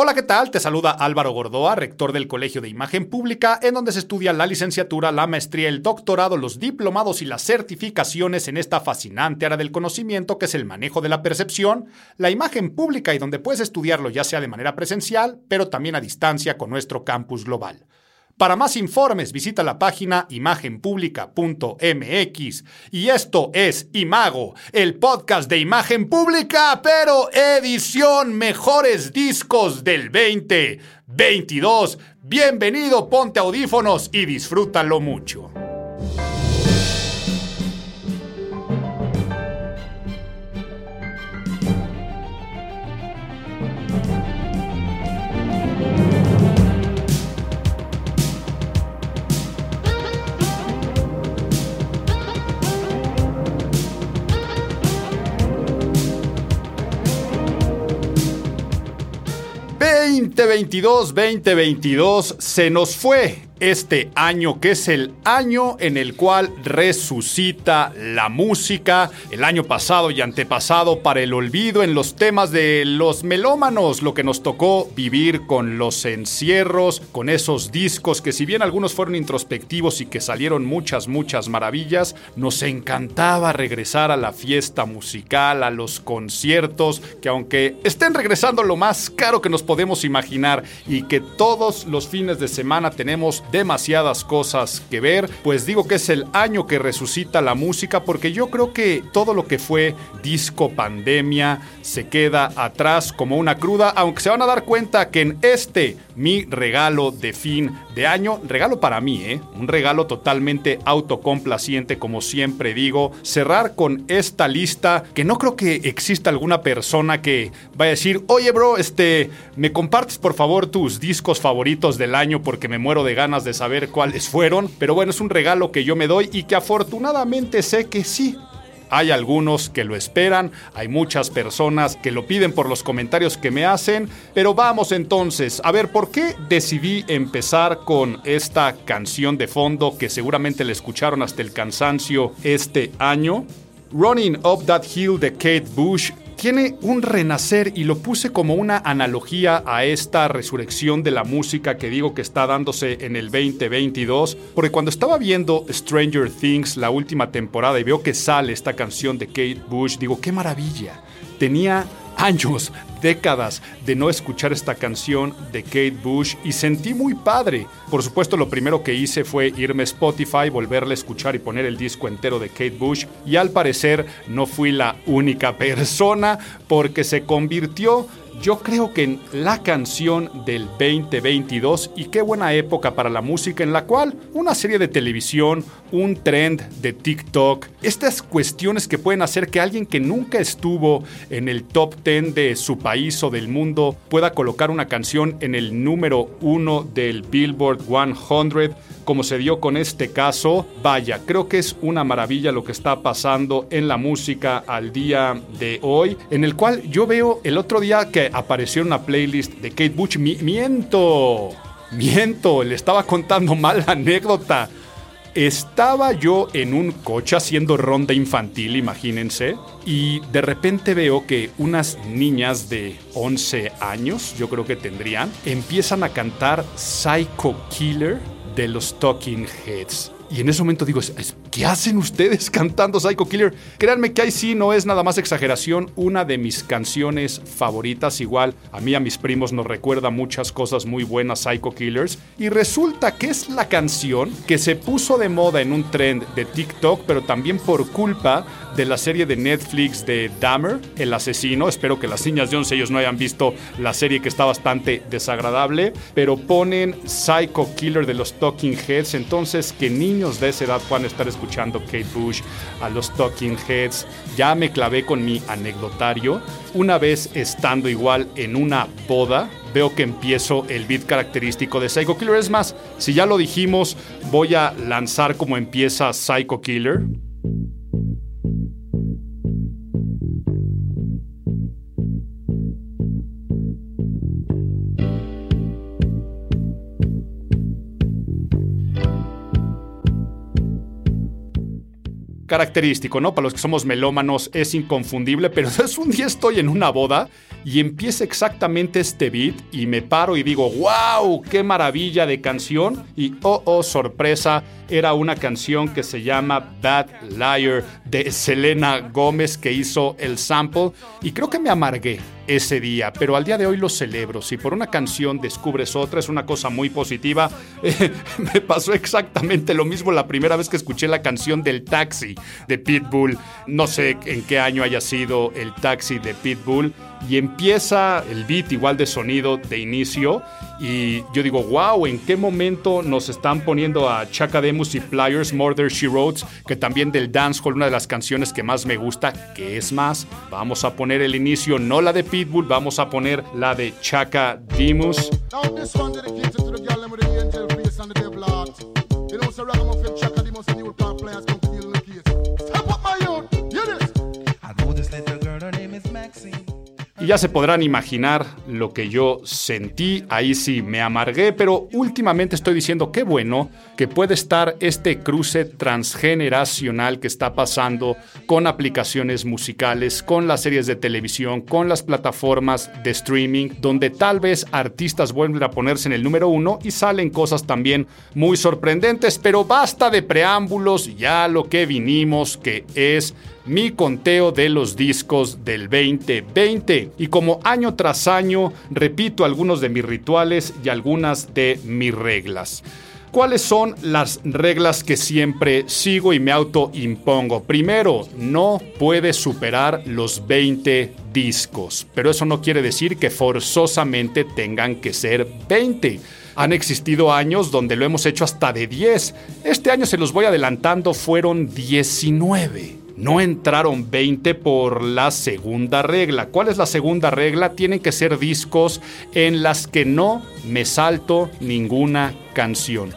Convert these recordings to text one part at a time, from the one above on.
Hola, ¿qué tal? Te saluda Álvaro Gordoa, rector del Colegio de Imagen Pública, en donde se estudia la licenciatura, la maestría, el doctorado, los diplomados y las certificaciones en esta fascinante área del conocimiento que es el manejo de la percepción, la imagen pública y donde puedes estudiarlo ya sea de manera presencial, pero también a distancia con nuestro campus global. Para más informes visita la página imagenpublica.mx. Y esto es Imago, el podcast de imagen pública, pero edición mejores discos del 2022. Bienvenido, ponte audífonos y disfrútalo mucho. 2022, 2022 se nos fue este año, que es el año en el cual resucita la música, el año pasado y antepasado para el olvido en los temas de los melómanos, lo que nos tocó vivir con los encierros, con esos discos que si bien algunos fueron introspectivos y que salieron muchas, muchas maravillas, nos encantaba regresar a la fiesta musical, a los conciertos, que aunque estén regresando lo más caro que nos podemos imaginar y que todos los fines de semana tenemos demasiadas cosas que ver, pues digo que es el año que resucita la música porque yo creo que todo lo que fue disco pandemia se queda atrás como una cruda, aunque se van a dar cuenta que en este mi regalo de fin de año, regalo para mí, ¿eh? un regalo totalmente autocomplaciente como siempre digo, cerrar con esta lista que no creo que exista alguna persona que vaya a decir, oye bro, este, me compartes por favor tus discos favoritos del año porque me muero de ganas de saber cuáles fueron, pero bueno, es un regalo que yo me doy y que afortunadamente sé que sí, hay algunos que lo esperan, hay muchas personas que lo piden por los comentarios que me hacen, pero vamos entonces a ver por qué decidí empezar con esta canción de fondo que seguramente le escucharon hasta el cansancio este año. Running Up That Hill de Kate Bush tiene un renacer y lo puse como una analogía a esta resurrección de la música que digo que está dándose en el 2022, porque cuando estaba viendo Stranger Things la última temporada y veo que sale esta canción de Kate Bush, digo, qué maravilla. Tenía años, décadas de no escuchar esta canción de Kate Bush y sentí muy padre. Por supuesto, lo primero que hice fue irme a Spotify, volverle a escuchar y poner el disco entero de Kate Bush y al parecer no fui la única persona porque se convirtió yo creo que la canción del 2022 y qué buena época para la música en la cual una serie de televisión, un trend de TikTok, estas cuestiones que pueden hacer que alguien que nunca estuvo en el top 10 de su país o del mundo pueda colocar una canción en el número uno del Billboard 100 como se dio con este caso, vaya, creo que es una maravilla lo que está pasando en la música al día de hoy, en el cual yo veo el otro día que apareció una playlist de Kate Bush, miento, miento, le estaba contando mal la anécdota. Estaba yo en un coche haciendo ronda infantil, imagínense, y de repente veo que unas niñas de 11 años, yo creo que tendrían, empiezan a cantar Psycho Killer de los Talking Heads. Y en ese momento digo, ¿qué hacen ustedes cantando Psycho Killer? Créanme que ahí sí no es nada más exageración, una de mis canciones favoritas, igual a mí a mis primos nos recuerda muchas cosas muy buenas Psycho Killers, y resulta que es la canción que se puso de moda en un trend de TikTok, pero también por culpa de la serie de Netflix de Dahmer, el asesino. Espero que las niñas de 11 ellos no hayan visto la serie que está bastante desagradable, pero ponen Psycho Killer de los Talking Heads, entonces que niños de esa edad puedan estar escuchando Kate Bush, a los Talking Heads. Ya me clavé con mi anecdotario. Una vez estando igual en una boda, veo que empiezo el beat característico de Psycho Killer. Es más, si ya lo dijimos, voy a lanzar como empieza Psycho Killer. Característico, ¿no? Para los que somos melómanos es inconfundible, pero es un día estoy en una boda y empieza exactamente este beat y me paro y digo, wow, qué maravilla de canción y oh, oh, sorpresa, era una canción que se llama Bad Liar de Selena Gómez que hizo el sample y creo que me amargué ese día, pero al día de hoy lo celebro. Si por una canción descubres otra, es una cosa muy positiva. me pasó exactamente lo mismo la primera vez que escuché la canción del taxi de Pitbull. No sé en qué año haya sido el taxi de Pitbull. Y empieza el beat igual de sonido de inicio. Y yo digo, wow, ¿en qué momento nos están poniendo a Chaka Demus y Flyers, Murder She Wrote, que también del dancehall, una de las canciones que más me gusta, que es más, vamos a poner el inicio, no la de Pitbull, vamos a poner la de Chaka Demus. Y ya se podrán imaginar lo que yo sentí, ahí sí me amargué, pero últimamente estoy diciendo qué bueno que puede estar este cruce transgeneracional que está pasando con aplicaciones musicales, con las series de televisión, con las plataformas de streaming, donde tal vez artistas vuelven a ponerse en el número uno y salen cosas también muy sorprendentes, pero basta de preámbulos, ya lo que vinimos, que es mi conteo de los discos del 2020. Y como año tras año, repito algunos de mis rituales y algunas de mis reglas. ¿Cuáles son las reglas que siempre sigo y me autoimpongo? Primero, no puedes superar los 20 discos, pero eso no quiere decir que forzosamente tengan que ser 20. Han existido años donde lo hemos hecho hasta de 10. Este año se los voy adelantando, fueron 19 no entraron 20 por la segunda regla. ¿Cuál es la segunda regla? Tienen que ser discos en las que no me salto ninguna canción.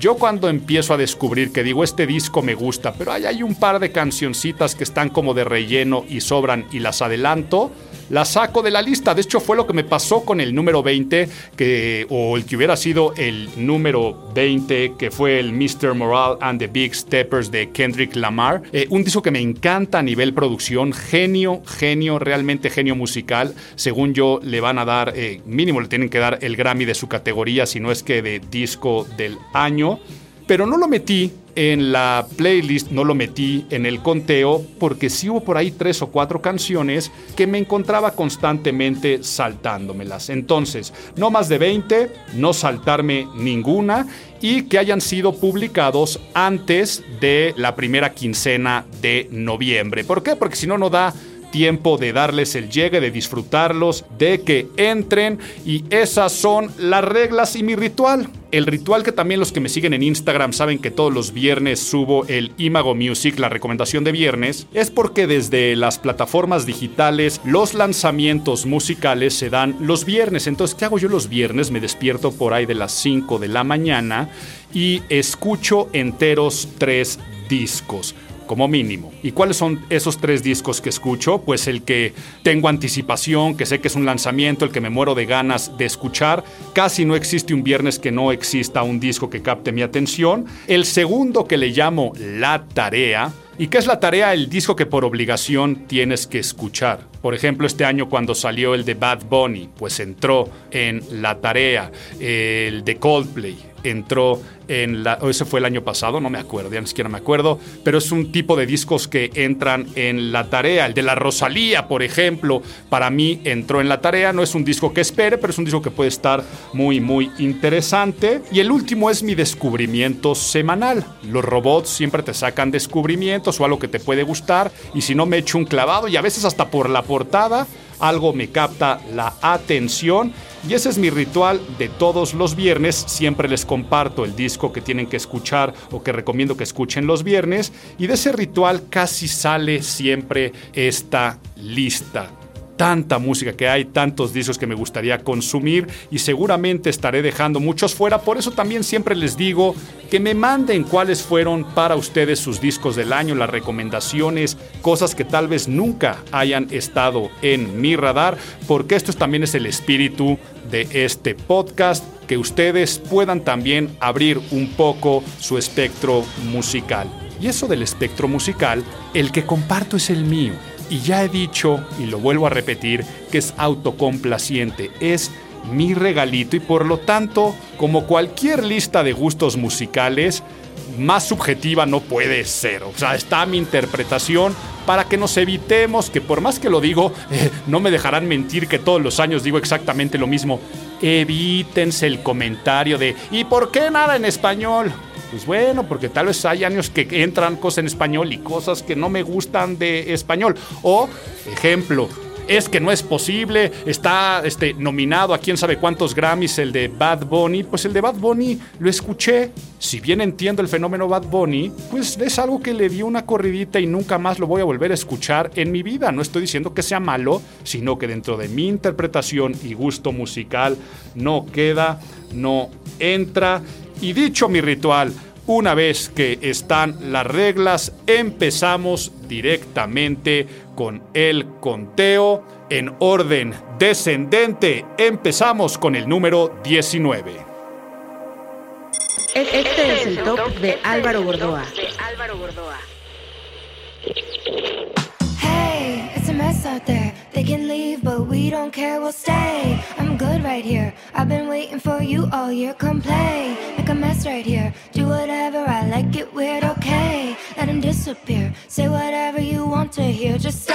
Yo cuando empiezo a descubrir que digo este disco me gusta, pero hay, hay un par de cancioncitas que están como de relleno y sobran y las adelanto, la saco de la lista. De hecho, fue lo que me pasó con el número 20, que, o el que hubiera sido el número 20, que fue el Mr. Moral and the Big Steppers de Kendrick Lamar. Eh, un disco que me encanta a nivel producción, genio, genio, realmente genio musical. Según yo, le van a dar, eh, mínimo le tienen que dar el Grammy de su categoría, si no es que de disco del año. Pero no lo metí en la playlist no lo metí en el conteo porque sí hubo por ahí tres o cuatro canciones que me encontraba constantemente saltándomelas. Entonces, no más de 20, no saltarme ninguna y que hayan sido publicados antes de la primera quincena de noviembre. ¿Por qué? Porque si no, no da tiempo de darles el llegue, de disfrutarlos, de que entren y esas son las reglas y mi ritual. El ritual que también los que me siguen en Instagram saben que todos los viernes subo el Imago Music, la recomendación de viernes, es porque desde las plataformas digitales los lanzamientos musicales se dan los viernes. Entonces, ¿qué hago yo los viernes? Me despierto por ahí de las 5 de la mañana y escucho enteros tres discos como mínimo. ¿Y cuáles son esos tres discos que escucho? Pues el que tengo anticipación, que sé que es un lanzamiento, el que me muero de ganas de escuchar. Casi no existe un viernes que no exista un disco que capte mi atención. El segundo que le llamo La Tarea. ¿Y qué es la tarea? El disco que por obligación tienes que escuchar. Por ejemplo, este año cuando salió el de Bad Bunny, pues entró en la tarea. El de Coldplay entró en la, o ese fue el año pasado, no me acuerdo, ya ni siquiera me acuerdo, pero es un tipo de discos que entran en la tarea. El de la Rosalía, por ejemplo, para mí entró en la tarea, no es un disco que espere, pero es un disco que puede estar muy, muy interesante. Y el último es mi descubrimiento semanal. Los robots siempre te sacan descubrimientos o algo que te puede gustar, y si no me echo un clavado, y a veces hasta por la portada, algo me capta la atención y ese es mi ritual de todos los viernes. Siempre les comparto el disco que tienen que escuchar o que recomiendo que escuchen los viernes. Y de ese ritual casi sale siempre esta lista tanta música que hay, tantos discos que me gustaría consumir y seguramente estaré dejando muchos fuera. Por eso también siempre les digo que me manden cuáles fueron para ustedes sus discos del año, las recomendaciones, cosas que tal vez nunca hayan estado en mi radar, porque esto también es el espíritu de este podcast, que ustedes puedan también abrir un poco su espectro musical. Y eso del espectro musical, el que comparto es el mío. Y ya he dicho, y lo vuelvo a repetir, que es autocomplaciente, es mi regalito y por lo tanto, como cualquier lista de gustos musicales, más subjetiva no puede ser. O sea, está mi interpretación para que nos evitemos que por más que lo digo, eh, no me dejarán mentir que todos los años digo exactamente lo mismo. Evítense el comentario de ¿y por qué nada en español? Pues bueno, porque tal vez hay años que entran cosas en español y cosas que no me gustan de español. O, ejemplo, es que no es posible, está este, nominado a quién sabe cuántos Grammys el de Bad Bunny, pues el de Bad Bunny lo escuché, si bien entiendo el fenómeno Bad Bunny, pues es algo que le dio una corridita y nunca más lo voy a volver a escuchar en mi vida, no estoy diciendo que sea malo, sino que dentro de mi interpretación y gusto musical no queda, no entra, y dicho mi ritual, una vez que están las reglas, empezamos directamente con el conteo en orden descendente. Empezamos con el número 19. Este es el top de Álvaro Gordoa. Mess out there. They can leave, but we don't care, we'll stay. I'm good right here. I've been waiting for you all year. Come play, a mess right here. Do whatever I like it weird, okay. Let him disappear. Say whatever you want to hear, just.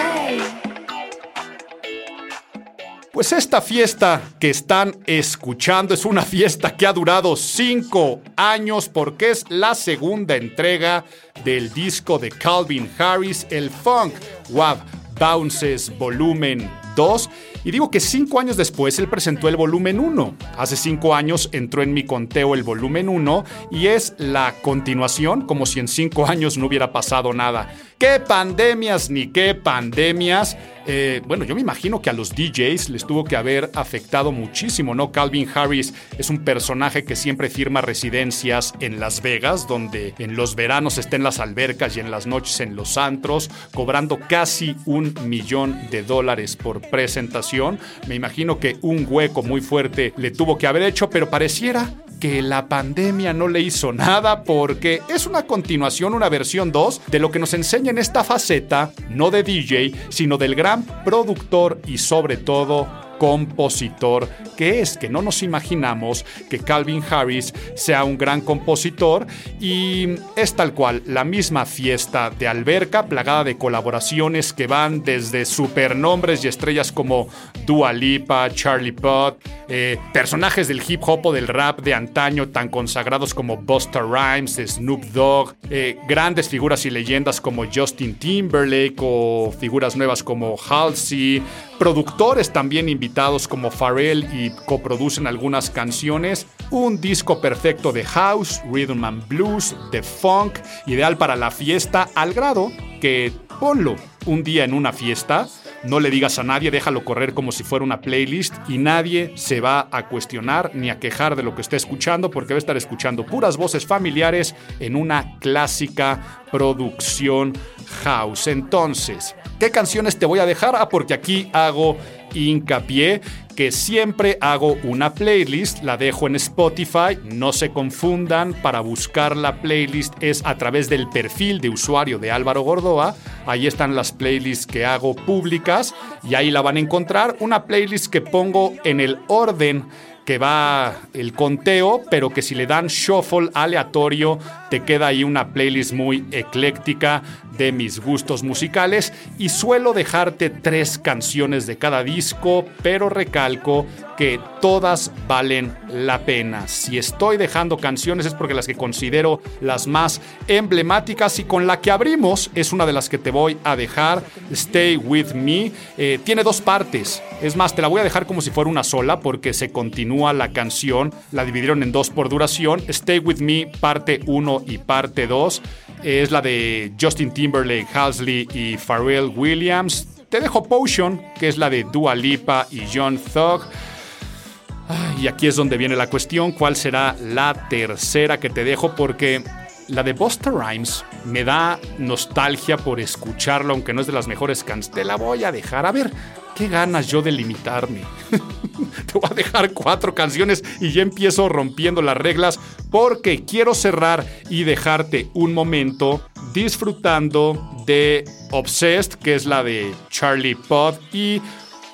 Pues esta fiesta que están escuchando es una fiesta que ha durado cinco años porque es la segunda entrega del disco de Calvin Harris, el Funk Wab Bounces Volumen 2. Y digo que cinco años después él presentó el volumen 1. Hace cinco años entró en mi conteo el volumen 1 y es la continuación, como si en cinco años no hubiera pasado nada. ¿Qué pandemias ni qué pandemias? Eh, bueno, yo me imagino que a los DJs les tuvo que haber afectado muchísimo, ¿no? Calvin Harris es un personaje que siempre firma residencias en Las Vegas, donde en los veranos está en las albercas y en las noches en los antros, cobrando casi un millón de dólares por presentación. Me imagino que un hueco muy fuerte le tuvo que haber hecho, pero pareciera que la pandemia no le hizo nada porque es una continuación, una versión 2 de lo que nos enseña en esta faceta, no de DJ, sino del gran productor y sobre todo compositor que es, que no nos imaginamos que Calvin Harris sea un gran compositor y es tal cual la misma fiesta de alberca plagada de colaboraciones que van desde supernombres y estrellas como Dua Lipa, Charlie Puth, eh, personajes del hip hop o del rap de antaño tan consagrados como Busta Rhymes, Snoop Dogg, eh, grandes figuras y leyendas como Justin Timberlake o figuras nuevas como Halsey, productores también invitados como Pharrell y coproducen algunas canciones, un disco perfecto de house, rhythm and blues, de funk, ideal para la fiesta al grado que ponlo un día en una fiesta, no le digas a nadie, déjalo correr como si fuera una playlist y nadie se va a cuestionar ni a quejar de lo que esté escuchando porque va a estar escuchando puras voces familiares en una clásica producción house. Entonces, ¿qué canciones te voy a dejar? Ah, porque aquí hago hincapié que siempre hago una playlist, la dejo en Spotify, no se confundan, para buscar la playlist es a través del perfil de usuario de Álvaro Gordoa, ahí están las playlists que hago públicas y ahí la van a encontrar, una playlist que pongo en el orden que va el conteo, pero que si le dan shuffle aleatorio, te queda ahí una playlist muy ecléctica de mis gustos musicales y suelo dejarte tres canciones de cada disco, pero recalco que todas valen la pena. Si estoy dejando canciones es porque las que considero las más emblemáticas y con la que abrimos es una de las que te voy a dejar, Stay With Me. Eh, tiene dos partes, es más, te la voy a dejar como si fuera una sola porque se continúa la canción, la dividieron en dos por duración, Stay With Me parte 1 y parte 2 es la de Justin Timberlake, Halsey y Pharrell Williams. Te dejo Potion, que es la de Dua Lipa y John Thug. Y aquí es donde viene la cuestión, ¿cuál será la tercera que te dejo? Porque la de Busta Rhymes me da nostalgia por escucharla, aunque no es de las mejores canciones. Te la voy a dejar. A ver, qué ganas yo de limitarme. Te voy a dejar cuatro canciones y ya empiezo rompiendo las reglas porque quiero cerrar y dejarte un momento disfrutando de Obsessed, que es la de Charlie Pod, y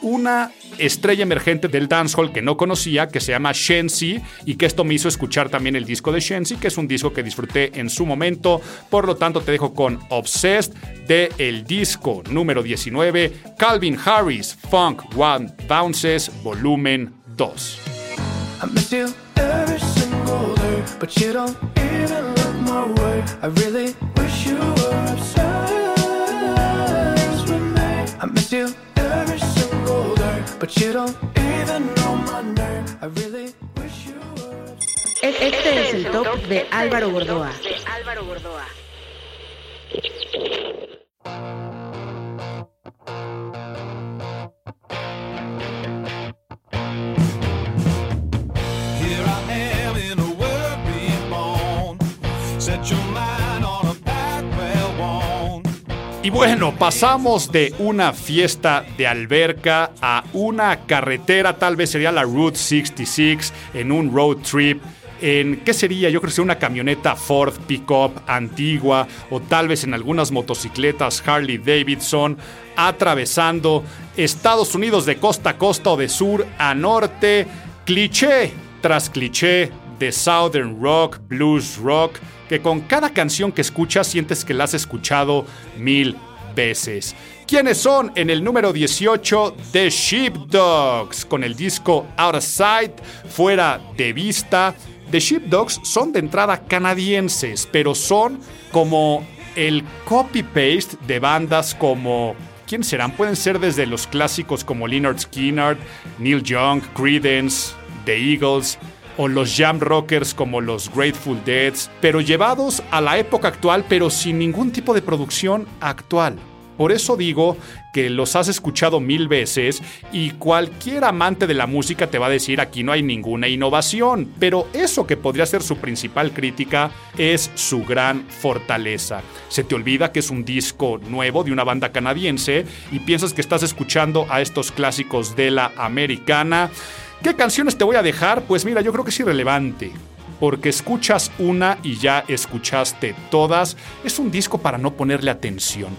una estrella emergente del dancehall que no conocía, que se llama Shensi, y que esto me hizo escuchar también el disco de Shensi, que es un disco que disfruté en su momento. Por lo tanto, te dejo con Obsessed de el disco número 19, Calvin Harris, Funk One Bounces, volumen 2. Este es el top de Álvaro Gordoa. Y bueno, pasamos de una fiesta de alberca a una carretera, tal vez sería la Route 66, en un road trip. En, ¿Qué sería? Yo creo que sería una camioneta Ford Pickup antigua o tal vez en algunas motocicletas Harley Davidson atravesando Estados Unidos de costa a costa o de sur a norte, cliché tras cliché de Southern Rock, Blues Rock, que con cada canción que escuchas sientes que la has escuchado mil veces. ¿Quiénes son? En el número 18, The Sheepdogs, con el disco Out of Sight, fuera de vista. The Sheepdogs son de entrada canadienses, pero son como el copy-paste de bandas como ¿Quién serán? Pueden ser desde los clásicos como Leonard Skinner, Neil Young, Creedence, The Eagles, o los jam rockers como los Grateful Dead, pero llevados a la época actual, pero sin ningún tipo de producción actual. Por eso digo que los has escuchado mil veces y cualquier amante de la música te va a decir aquí no hay ninguna innovación, pero eso que podría ser su principal crítica es su gran fortaleza. Se te olvida que es un disco nuevo de una banda canadiense y piensas que estás escuchando a estos clásicos de la americana. ¿Qué canciones te voy a dejar? Pues mira, yo creo que es irrelevante. Porque escuchas una y ya escuchaste todas. Es un disco para no ponerle atención.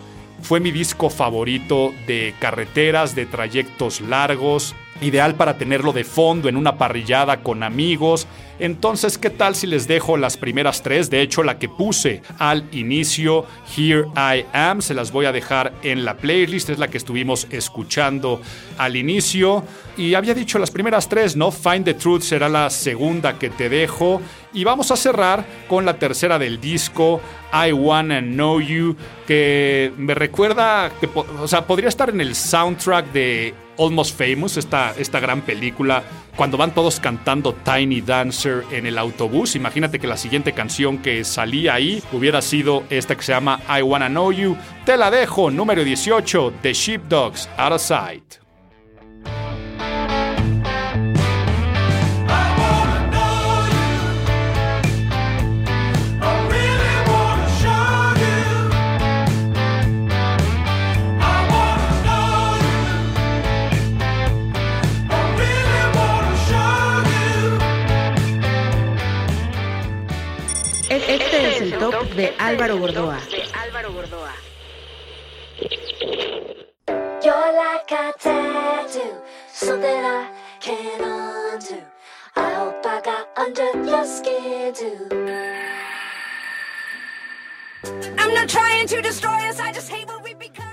Fue mi disco favorito de carreteras, de trayectos largos, ideal para tenerlo de fondo en una parrillada con amigos. Entonces, ¿qué tal si les dejo las primeras tres? De hecho, la que puse al inicio, Here I Am, se las voy a dejar en la playlist, es la que estuvimos escuchando al inicio. Y había dicho las primeras tres, ¿no? Find the Truth será la segunda que te dejo. Y vamos a cerrar con la tercera del disco, I Wanna Know You, que me recuerda, que, o sea, podría estar en el soundtrack de Almost Famous, esta, esta gran película, cuando van todos cantando Tiny Dancer en el autobús. Imagínate que la siguiente canción que salía ahí hubiera sido esta que se llama I Wanna Know You. Te la dejo, número 18, The Sheepdogs, Out of Sight. De Álvaro Gordoa. You're like a tattoo, something I can't undo. I hope I got under your skin too. I'm not trying to destroy us, I just hate what we become.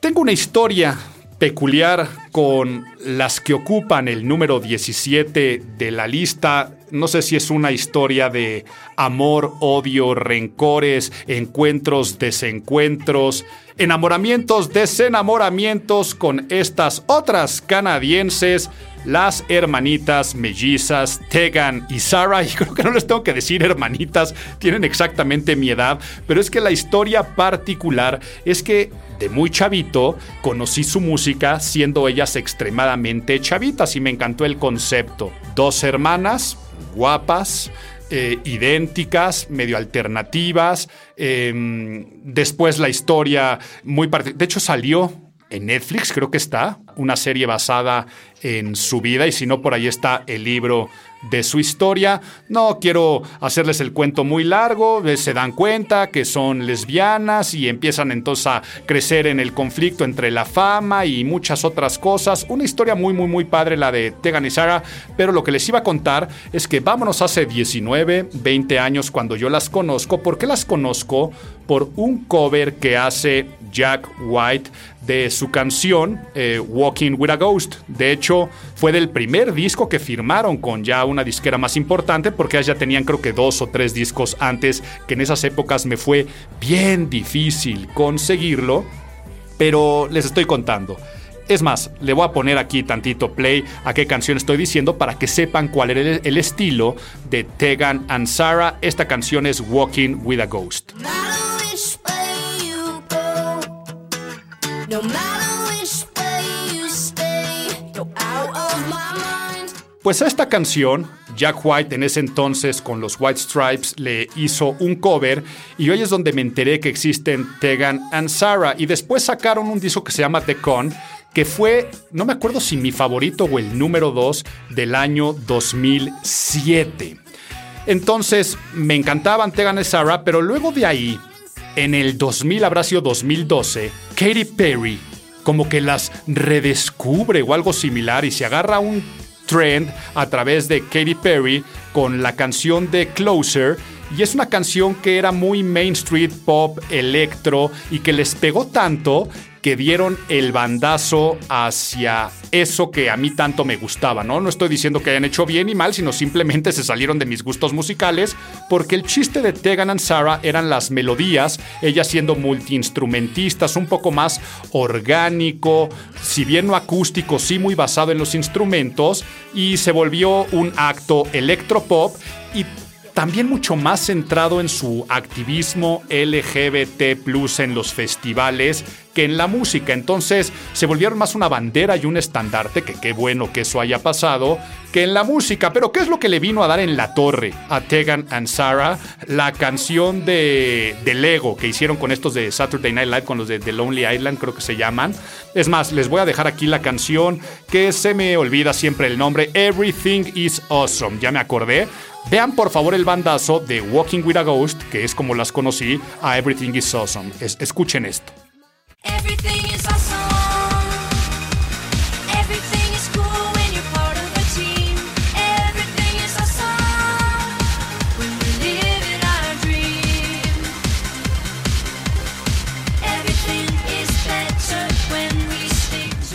Tengo una historia peculiar con las que ocupan el número 17 de la lista. No sé si es una historia de amor, odio, rencores, encuentros, desencuentros, enamoramientos, desenamoramientos con estas otras canadienses, las hermanitas mellizas Tegan y Sarah. Y creo que no les tengo que decir hermanitas, tienen exactamente mi edad, pero es que la historia particular es que de muy chavito conocí su música siendo ellas extremadamente chavitas y me encantó el concepto. Dos hermanas guapas, eh, idénticas, medio alternativas. em, después la historia muy... De hecho salió en Netflix, creo que está, una serie basada en su vida y si no, por ahí está el libro de su historia. No quiero hacerles el cuento muy largo, eh, se dan cuenta que son lesbianas y empiezan entonces a crecer en el conflicto entre la fama y muchas otras cosas. Una historia muy, muy, muy padre la de Tegan y Sarah, pero lo que les iba a contar es que vámonos hace 19, 20 años cuando yo las conozco. ¿Por qué las conozco? Por un cover que hace Jack White de su canción eh, Walking with a Ghost. De hecho, fue del primer disco que firmaron con ya una disquera más importante, porque ya tenían creo que dos o tres discos antes, que en esas épocas me fue bien difícil conseguirlo, pero les estoy contando. Es más, le voy a poner aquí tantito play a qué canción estoy diciendo para que sepan cuál era el, estilo de Tegan and Sarah. Esta canción es Walking with a Ghost. Pues a esta canción, Jack White en ese entonces con los White Stripes le hizo un cover y hoy es donde me enteré que existen Tegan and Sarah y después sacaron un disco que se llama The Con que fue, no me acuerdo si mi favorito o el número 2 del año 2007. Entonces me encantaban Tegan and Sarah, pero luego de ahí, en el 2000 habrá sido 2012, Katy Perry como que las redescubre o algo similar y se agarra un trend a través de Katy Perry con la canción de Closer. Y es una canción que era muy Main Street Pop, electro y que les pegó tanto que dieron el bandazo hacia eso que a mí tanto me gustaba, ¿no? No estoy diciendo que hayan hecho bien y mal, sino simplemente se salieron de mis gustos musicales, porque el chiste de Tegan and Sarah eran las melodías, ellas siendo multiinstrumentistas, un poco más orgánico, si bien no acústico, sí muy basado en los instrumentos, y se volvió un acto electropop y también mucho más centrado en su activismo LGBT en los festivales que en la música. Entonces se volvieron más una bandera y un estandarte, que qué bueno que eso haya pasado, que en la música. Pero ¿qué es lo que le vino a dar en la torre a Tegan and Sarah? La canción de, de Lego que hicieron con estos de Saturday Night Live, con los de The Lonely Island, creo que se llaman. Es más, les voy a dejar aquí la canción que se me olvida siempre el nombre, Everything is Awesome. Ya me acordé. Vean por favor el bandazo de Walking with a Ghost, que es como las conocí, a Everything is Awesome. escuchen esto.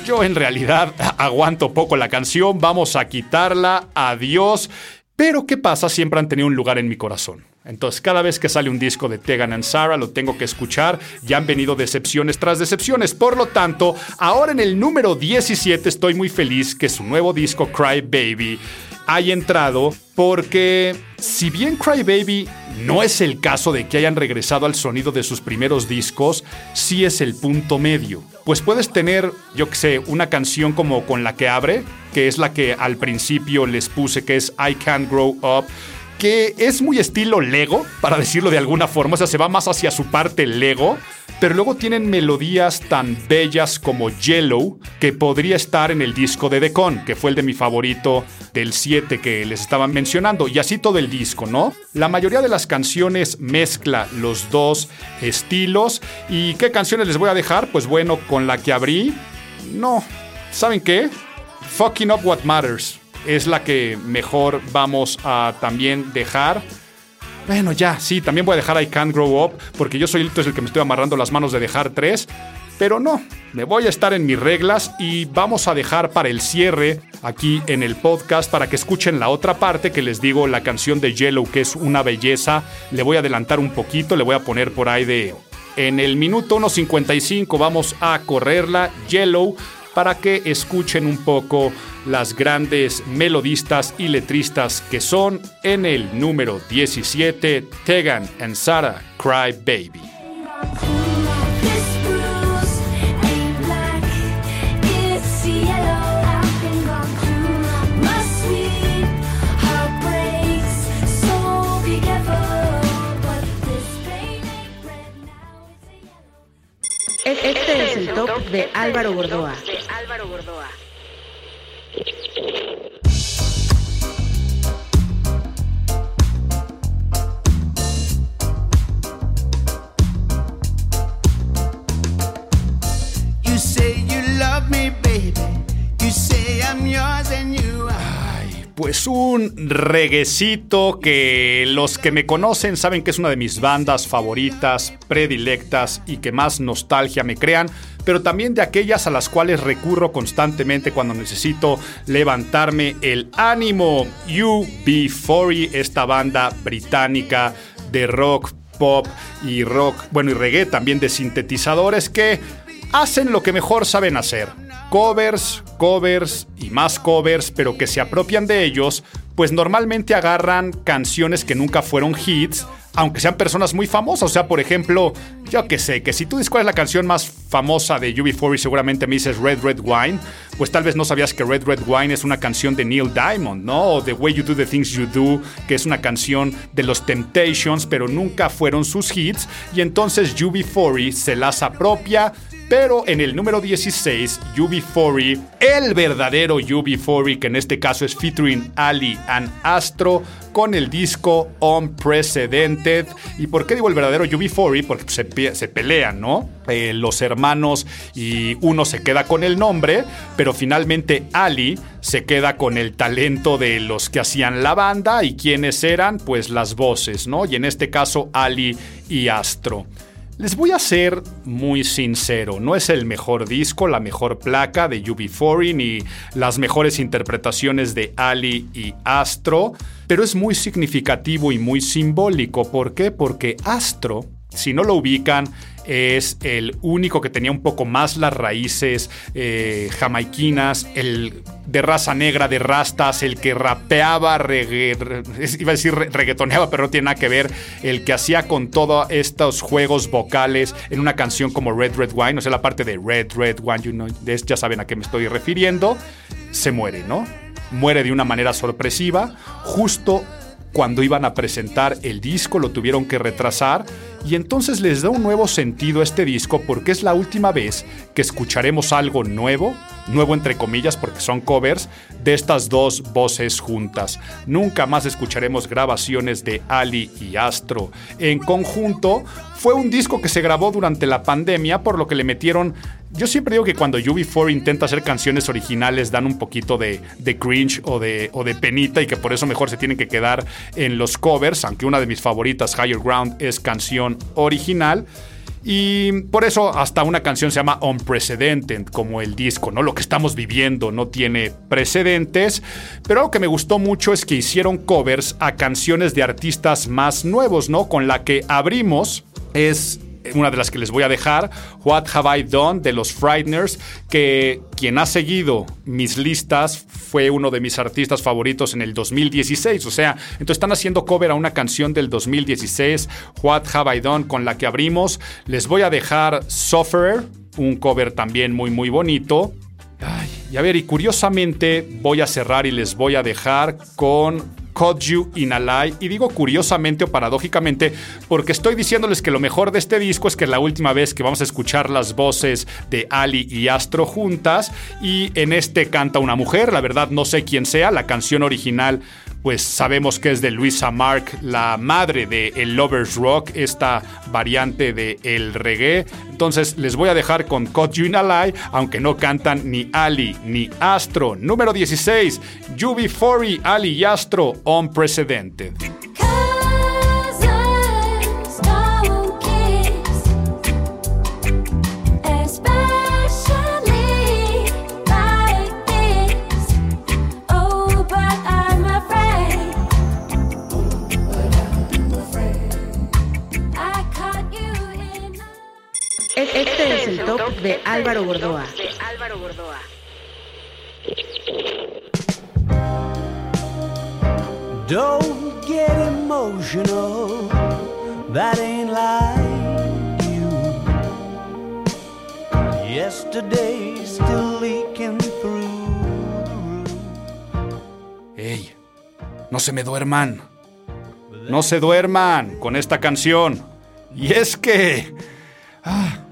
Yo en realidad aguanto poco la canción, vamos a quitarla, adiós. Pero ¿qué pasa? Siempre han tenido un lugar en mi corazón. Entonces, cada vez que sale un disco de Tegan and Sarah, lo tengo que escuchar. Ya han venido decepciones tras decepciones. Por lo tanto, ahora en el número 17 estoy muy feliz que su nuevo disco, Cry Baby, haya entrado porque si bien Cry Baby no es el caso de que hayan regresado al sonido de sus primeros discos, sí es el punto medio. Pues puedes tener, yo que sé, una canción como con la que abre, que es la que al principio les puse, que es I Can't Grow Up, que es muy estilo Lego, para decirlo de alguna forma, o sea, se va más hacia su parte Lego, pero luego tienen melodías tan bellas como Yellow, que podría estar en el disco de Decon, que fue el de mi favorito del 7 que les estaba mencionando, y así todo el disco, ¿no? La mayoría de las canciones mezcla los dos estilos, ¿y qué canciones les voy a dejar? Pues bueno, con la que abrí, no, ¿saben qué? Fucking Up What Matters es la que mejor vamos a también dejar. Bueno, ya, sí, también voy a dejar I Can't Grow Up, porque yo soy el, que me estoy amarrando las manos de dejar tres. Pero no, me voy a estar en mis reglas y vamos a dejar para el cierre aquí en el podcast para que escuchen la otra parte que les digo, la canción de Yellow, que es una belleza. Le voy a adelantar un poquito, le voy a poner por ahí de... En el minuto 1.55 vamos a correrla, Yellow, para que escuchen un poco las grandes melodistas y letristas que son en el número 17, Tegan and Sarah Cry Baby. Es el top de Álvaro Gordoa. You say you love me, baby. You say I'm yours and you Ay, pues un reguecito que los que me conocen saben que es una de mis bandas favoritas, predilectas y que más nostalgia me crean, pero también de aquellas a las cuales recurro constantemente cuando necesito levantarme el ánimo. UB40, esta banda británica de rock, pop y rock, bueno y reggae también de sintetizadores que hacen lo que mejor saben hacer. Covers, covers y más covers, pero que se apropian de ellos, pues normalmente agarran canciones que nunca fueron hits, aunque sean personas muy famosas. O sea, por ejemplo, yo que sé, que si tú dices cuál es la canción más famosa de UB40 y seguramente me dices Red Red Wine, pues tal vez no sabías que Red Red Wine es una canción de Neil Diamond, ¿no? O The Way You Do the Things You Do, que es una canción de los Temptations, pero nunca fueron sus hits. Y entonces UB40 se las apropia pero en el número 16, UB40, el verdadero UB40, que en este caso es featuring Ali and Astro, con el disco Unprecedented. ¿Y por qué digo el verdadero UB40? Porque se, pelean, ¿no? Eh, los hermanos y uno se queda con el nombre, pero finalmente Ali se queda con el talento de los que hacían la banda y quienes eran, pues las voces, ¿no? Y en este caso Ali y Astro. Les voy a ser muy sincero, no es el mejor disco, la mejor placa de UB40 ni las mejores interpretaciones de Ali y Astro, pero es muy significativo y muy simbólico. ¿Por qué? Porque Astro, si no lo ubican, es el único que tenía un poco más las raíces eh, jamaiquinas, el de raza negra, de rastas, el que rapeaba, iba a decir reggaetoneaba, pero no tiene nada que ver, el que hacía con todos estos juegos vocales en una canción como Red Red Wine, o sea, la parte de Red Red Wine, ya saben a qué me estoy refiriendo, se muere, ¿no? Muere de una manera sorpresiva, justo cuando iban a presentar el disco, lo tuvieron que retrasar y entonces les da un nuevo sentido a este disco porque es la última vez que escucharemos algo nuevo, nuevo entre comillas porque son covers, de estas dos voces juntas. Nunca más escucharemos grabaciones de Ali y Astro en conjunto. Fue un disco que se grabó durante la pandemia por lo que le metieron yo siempre digo que cuando UB4 intenta hacer canciones originales dan un poquito de, cringe o de, o de, penita y que por eso mejor se tienen que quedar en los covers, aunque una de mis favoritas, Higher Ground, es canción original. Y por eso hasta una canción se llama Unprecedented, como el disco, ¿no? Lo que estamos viviendo no tiene precedentes. Pero lo que me gustó mucho es que hicieron covers a canciones de artistas más nuevos, ¿no? Con la que abrimos es una de las que les voy a dejar, What Have I Done de los Frighteners, que quien ha seguido mis listas fue uno de mis artistas favoritos en el 2016, o sea, entonces están haciendo cover a una canción del 2016, What Have I Done, con la que abrimos. Les voy a dejar Sufferer, un cover también muy muy bonito. y a ver, y curiosamente voy a cerrar y les voy a dejar con Caught You in a Lie. Y digo curiosamente o paradójicamente porque estoy diciéndoles que lo mejor de este disco es que es la última vez que vamos a escuchar las voces de Ali y Astro juntas. Y en este canta una mujer, la verdad no sé quién sea, la canción original pues sabemos que es de Luisa Mark, la madre de el Lovers Rock, esta variante de el reggae. Entonces les voy a dejar con Caught You in a Lie, aunque no cantan ni Ali ni Astro. Número 16, UB40, Ali y Astro, Unprecedented. Top de Álvaro Gordoa. Don't get emotional, that ain't like you. Yesterday still leaking through. Ey, no se me duerman. No se duerman con esta canción. Y es que... Ah,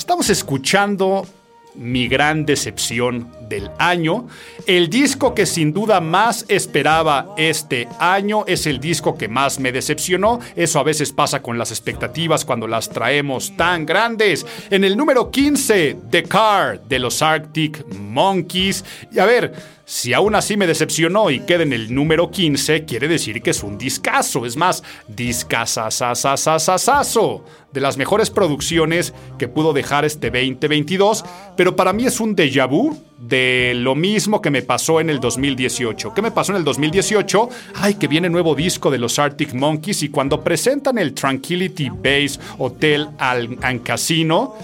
Estamos escuchando mi gran decepción del año. El disco que sin duda más esperaba este año es el disco que más me decepcionó. Eso a veces pasa con las expectativas cuando las traemos tan grandes. En el número 15, The Car de los Arctic Monkeys. Y a ver, si aún así me decepcionó y queda en el número 15, quiere decir que es un discazo. Es más, discazazazazazazo. De las mejores producciones que pudo dejar este 2022. Pero para mí es un déjà vu de lo mismo que me pasó en el 2018. ¿Qué me pasó en el 2018? Ay, que viene nuevo disco de los Arctic Monkeys y cuando presentan el Tranquility Base Hotel and Casino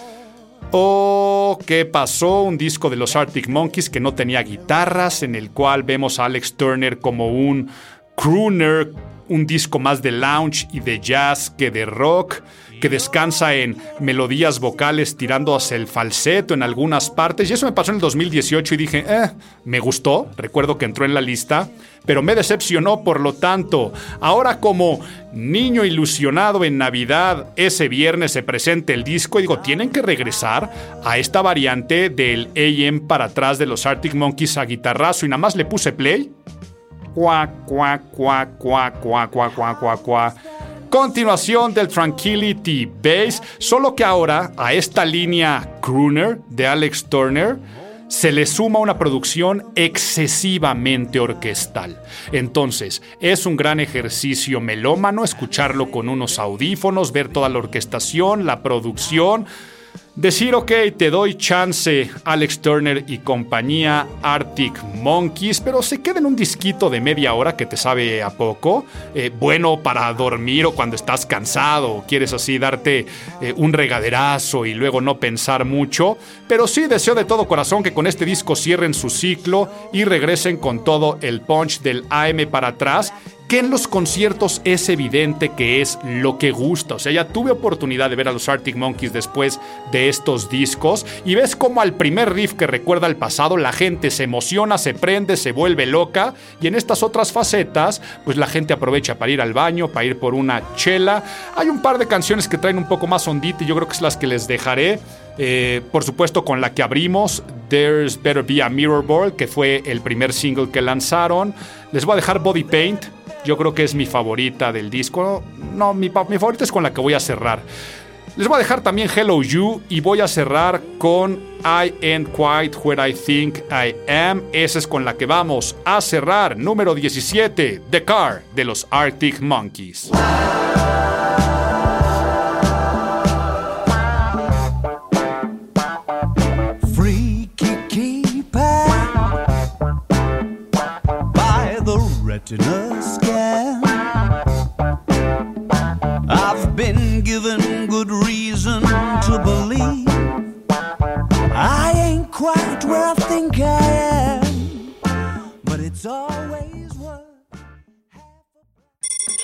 ¿O qué pasó? Un disco de los Arctic Monkeys que no tenía guitarras, en el cual vemos a Alex Turner como un crooner, un disco más de lounge y de jazz que de rock que descansa en melodías vocales tirando hacia el falseto en algunas partes. Y eso me pasó en el 2018 y dije, eh, me gustó, recuerdo que entró en la lista, pero me decepcionó por lo tanto. Ahora como niño ilusionado en Navidad, ese viernes se presenta el disco y digo, tienen que regresar a esta variante del AM para atrás de los Arctic Monkeys a guitarrazo y nada más le puse play. Cuá, cuá, cuá, cuá, cuá, cuá, cuá, cuá, continuación del Tranquility Base, solo que ahora a esta línea crooner de Alex Turner se le suma una producción excesivamente orquestal. Entonces, es un gran ejercicio melómano escucharlo con unos audífonos, ver toda la orquestación, la producción Decir, ok, te doy chance, Alex Turner y compañía Arctic Monkeys, pero se queda en un disquito de media hora que te sabe a poco, eh, bueno para dormir o cuando estás cansado o quieres así darte eh, un regaderazo y luego no pensar mucho, pero sí deseo de todo corazón que con este disco cierren su ciclo y regresen con todo el punch del AM para atrás que en los conciertos es evidente que es lo que gusta. O sea, ya tuve oportunidad de ver a los Arctic Monkeys después de estos discos y ves como al primer riff que recuerda al pasado la gente se emociona, se prende, se vuelve loca y en estas otras facetas pues la gente aprovecha para ir al baño, para ir por una chela. Hay un par de canciones que traen un poco más ondita y yo creo que es las que les dejaré. Eh, por supuesto, con la que abrimos, There's Better Be a Mirror Ball, que fue el primer single que lanzaron. Les voy a dejar Body Paint, yo creo que es mi favorita del disco. No, mi, favorita es con la que voy a cerrar. Les voy a dejar también Hello You y voy a cerrar con I Ain't Quite Where I Think I Am. Esa es con la que vamos a cerrar. Número 17, The Car de los Arctic Monkeys.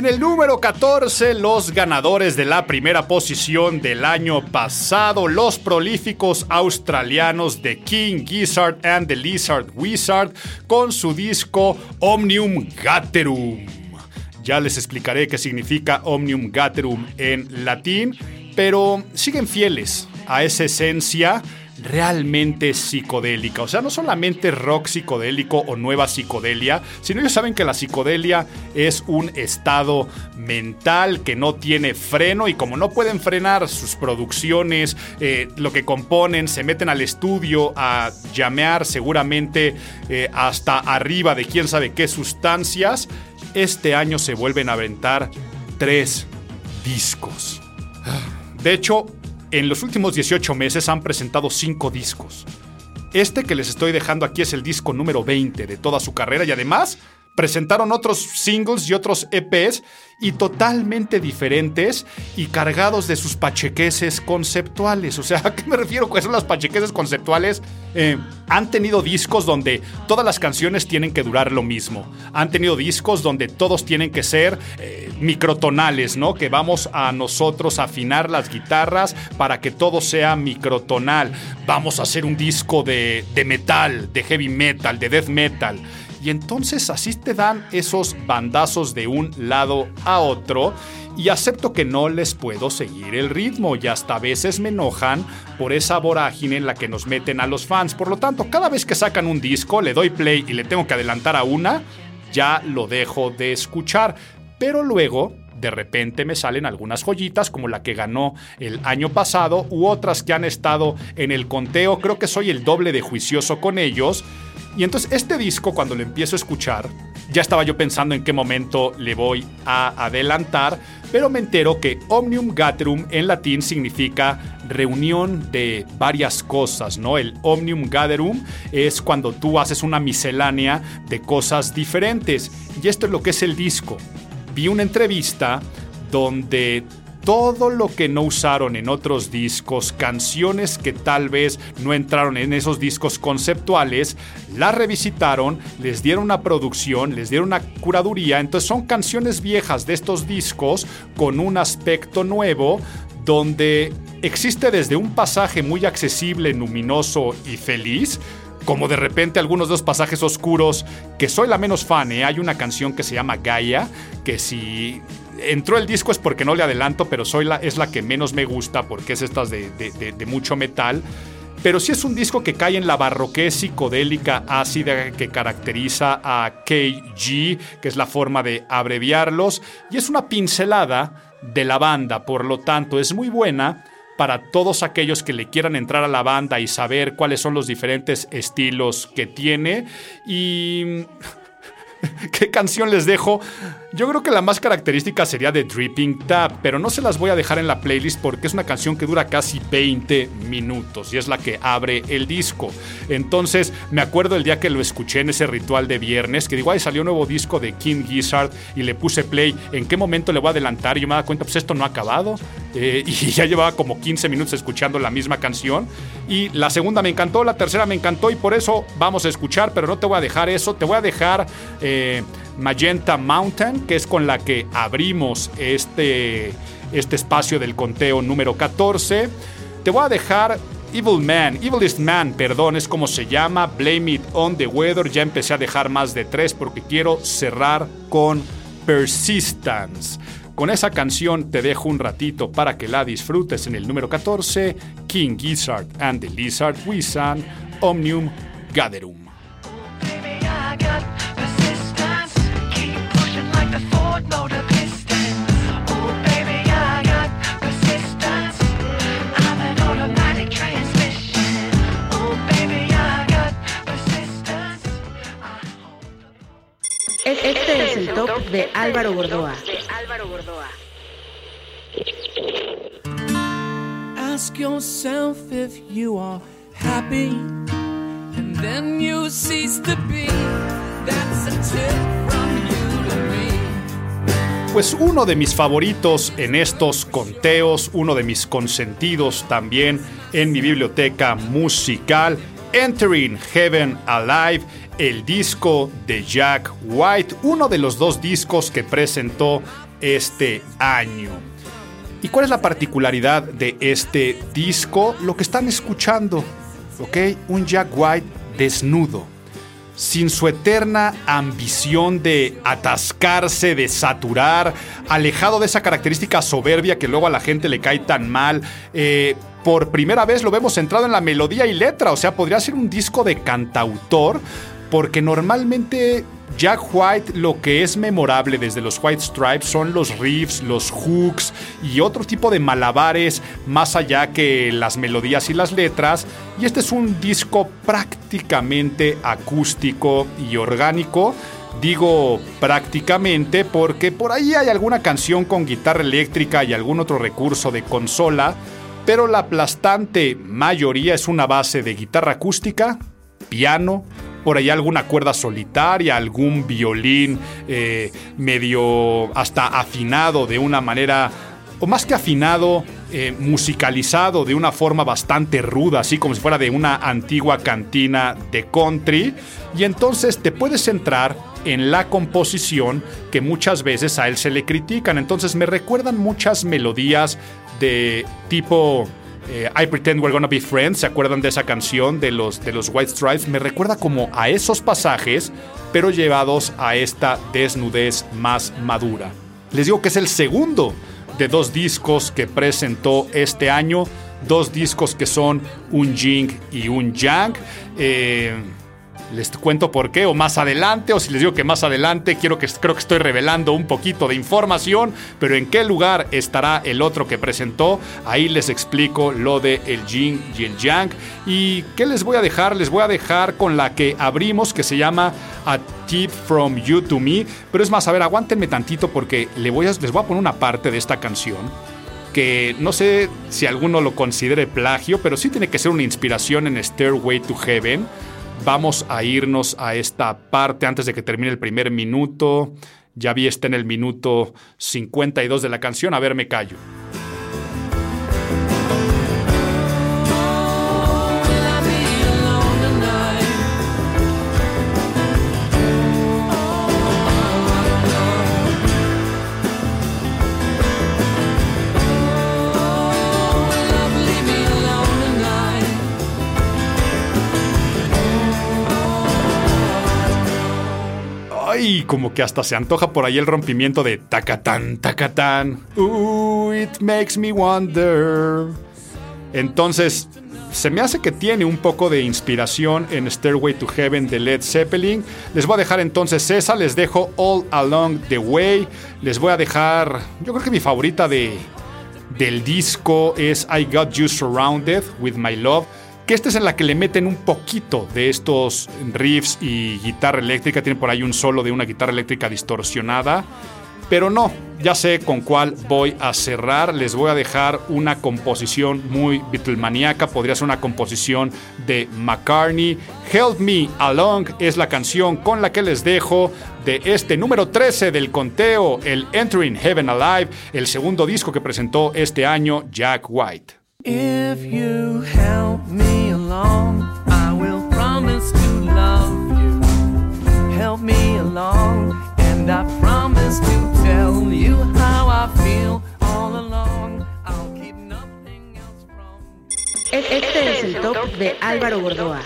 En el número 14, los ganadores de la primera posición del año pasado, los prolíficos australianos de King Gizzard and the Lizard Wizard, con su disco Omnium Gaterum. Ya les explicaré qué significa Omnium Gaterum en latín, pero siguen fieles a esa esencia realmente psicodélica. O sea, no solamente rock psicodélico o nueva psicodelia, sino ellos saben que la psicodelia es un estado mental que no tiene freno y como no pueden frenar sus producciones, eh, lo que componen, se meten al estudio a llamear seguramente eh, hasta arriba de quién sabe qué sustancias, este año se vuelven a aventar tres discos. De hecho, en los últimos 18 meses han presentado 5 discos. Este que les estoy dejando aquí es el disco número 20 de toda su carrera y además presentaron otros singles y otros EPs y totalmente diferentes y cargados de sus pachequeses conceptuales. O sea, ¿a qué me refiero con son las pachequeses conceptuales? Eh, han tenido discos donde todas las canciones tienen que durar lo mismo. Han tenido discos donde todos tienen que ser eh, microtonales, ¿no? Que vamos a nosotros afinar las guitarras para que todo sea microtonal. Vamos a hacer un disco de, de metal, de heavy metal, de death metal. Y entonces así te dan esos bandazos de un lado a otro y acepto que no les puedo seguir el ritmo y hasta a veces me enojan por esa vorágine en la que nos meten a los fans. Por lo tanto, cada vez que sacan un disco, le doy play y le tengo que adelantar a una, ya lo dejo de escuchar. Pero luego de repente me salen algunas joyitas como la que ganó el año pasado u otras que han estado en el conteo. Creo que soy el doble de juicioso con ellos. Y entonces este disco cuando lo empiezo a escuchar, ya estaba yo pensando en qué momento le voy a adelantar, pero me entero que Omnium Gatherum en latín significa reunión de varias cosas, ¿no? El Omnium Gatherum es cuando tú haces una miscelánea de cosas diferentes. Y esto es lo que es el disco vi una entrevista donde todo lo que no usaron en otros discos, canciones que tal vez no entraron en esos discos conceptuales, las revisitaron, les dieron una producción, les dieron una curaduría, entonces son canciones viejas de estos discos con un aspecto nuevo donde existe desde un pasaje muy accesible, luminoso y feliz, como de repente algunos dos pasajes oscuros que soy la menos fan. ¿eh? Hay una canción que se llama Gaia, que si entró el disco es porque no le adelanto, pero soy la, es la que menos me gusta porque es estas de, de mucho metal. Pero sí es un disco que cae en la barroquez psicodélica ácida que caracteriza a KG, que es la forma de abreviarlos, y es una pincelada de la banda, por lo tanto es muy buena para todos aquellos que le quieran entrar a la banda y saber cuáles son los diferentes estilos que tiene. Y ¿Qué canción les dejo? Yo creo que la más característica sería de Dripping Tap, pero no se las voy a dejar en la playlist porque es una canción que dura casi 20 minutos y es la que abre el disco. Entonces, me acuerdo el día que lo escuché en ese ritual de viernes, que digo, ay, salió un nuevo disco de King Gizzard y le puse play. ¿En qué momento le voy a adelantar? Y yo me da cuenta, pues esto no ha acabado. Eh, y ya llevaba como 15 minutos escuchando la misma canción. Y la segunda me encantó, la tercera me encantó y por eso vamos a escuchar, pero no te voy a dejar eso, te voy a dejar... Eh, Magenta Mountain, que es con la que abrimos este, este espacio del conteo número 14. Te voy a dejar Evil Man, Evilest Man, perdón, es como se llama, Blame It on the Weather. Ya empecé a dejar más de tres porque quiero cerrar con Persistence. Con esa canción te dejo un ratito para que la disfrutes en el número 14, King Gizzard and the Lizard Wizard, Omnium Gatherum. Este es el top de Álvaro Gordoa. Ask yourself if you are happy, and then you cease to be. That's a tip from you to me. Pues uno de mis favoritos en estos conteos, uno de mis consentidos también en mi biblioteca musical, Entering Heaven Alive el disco de Jack White, uno de los dos discos que presentó este año. ¿Y cuál es la particularidad de este disco? Lo que están escuchando, ¿ok? Un Jack White desnudo, sin su eterna ambición de atascarse, de saturar, alejado de esa característica soberbia que luego a la gente le cae tan mal. Eh, por primera vez lo vemos centrado en la melodía y letra, o sea, podría ser un disco de cantautor, porque normalmente Jack White lo que es memorable desde los White Stripes son los riffs, los hooks y otro tipo de malabares más allá que las melodías y las letras. Y este es un disco prácticamente acústico y orgánico. Digo prácticamente porque por ahí hay alguna canción con guitarra eléctrica y algún otro recurso de consola, pero la aplastante mayoría es una base de guitarra acústica, piano, por ahí alguna cuerda solitaria, algún violín eh, medio hasta afinado de una manera, o más que afinado, eh, musicalizado de una forma bastante ruda, así como si fuera de una antigua cantina de country. Y entonces te puedes centrar en la composición que muchas veces a él se le critican. Entonces me recuerdan muchas melodías de tipo eh, I Pretend We're Gonna Be Friends, ¿se acuerdan de esa canción de los, de los White Stripes? Me recuerda como a esos pasajes, pero llevados a esta desnudez más madura. Les digo que es el segundo de dos discos que presentó este año, dos discos que son un Jing y un Yang. Eh, les cuento por qué, o más adelante, o si les digo que más adelante, quiero que, creo que estoy revelando un poquito de información, pero en qué lugar estará el otro que presentó, ahí les explico lo de el Yin y el Yang. ¿Y qué les voy a dejar? Les voy a dejar con la que abrimos, que se llama A Tip From You To Me, pero es más, a ver, aguántenme tantito porque les voy a, les voy a poner una parte de esta canción que no sé si alguno lo considere plagio, pero sí tiene que ser una inspiración en Stairway to Heaven Vamos a irnos a esta parte antes de que termine el primer minuto. Ya vi está en el minuto 52 de la canción. A ver, me callo. Y como que hasta se antoja por ahí el rompimiento de tacatán, tacatán. Ooh, it makes me wonder. Entonces, se me hace que tiene un poco de inspiración en Stairway to Heaven de Led Zeppelin. Les voy a dejar entonces esa, les dejo All Along the Way. Les voy a dejar, yo creo que mi favorita de, del disco es I Got You Surrounded with My Love que esta es en la que le meten un poquito de estos riffs y guitarra eléctrica. Tiene por ahí un solo de una guitarra eléctrica distorsionada. Pero no, ya sé con cuál voy a cerrar. Les voy a dejar una composición muy Beatlemaníaca. Podría ser una composición de McCartney. Help Me Along es la canción con la que les dejo de este número 13 del conteo, el Entering Heaven Alive, el segundo disco que presentó este año Jack White. If you help me along, I will promise to love you. Help me along, and I promise to tell you how I feel all along. I'll keep nothing else from you. Este es el top de Álvaro Gordoa.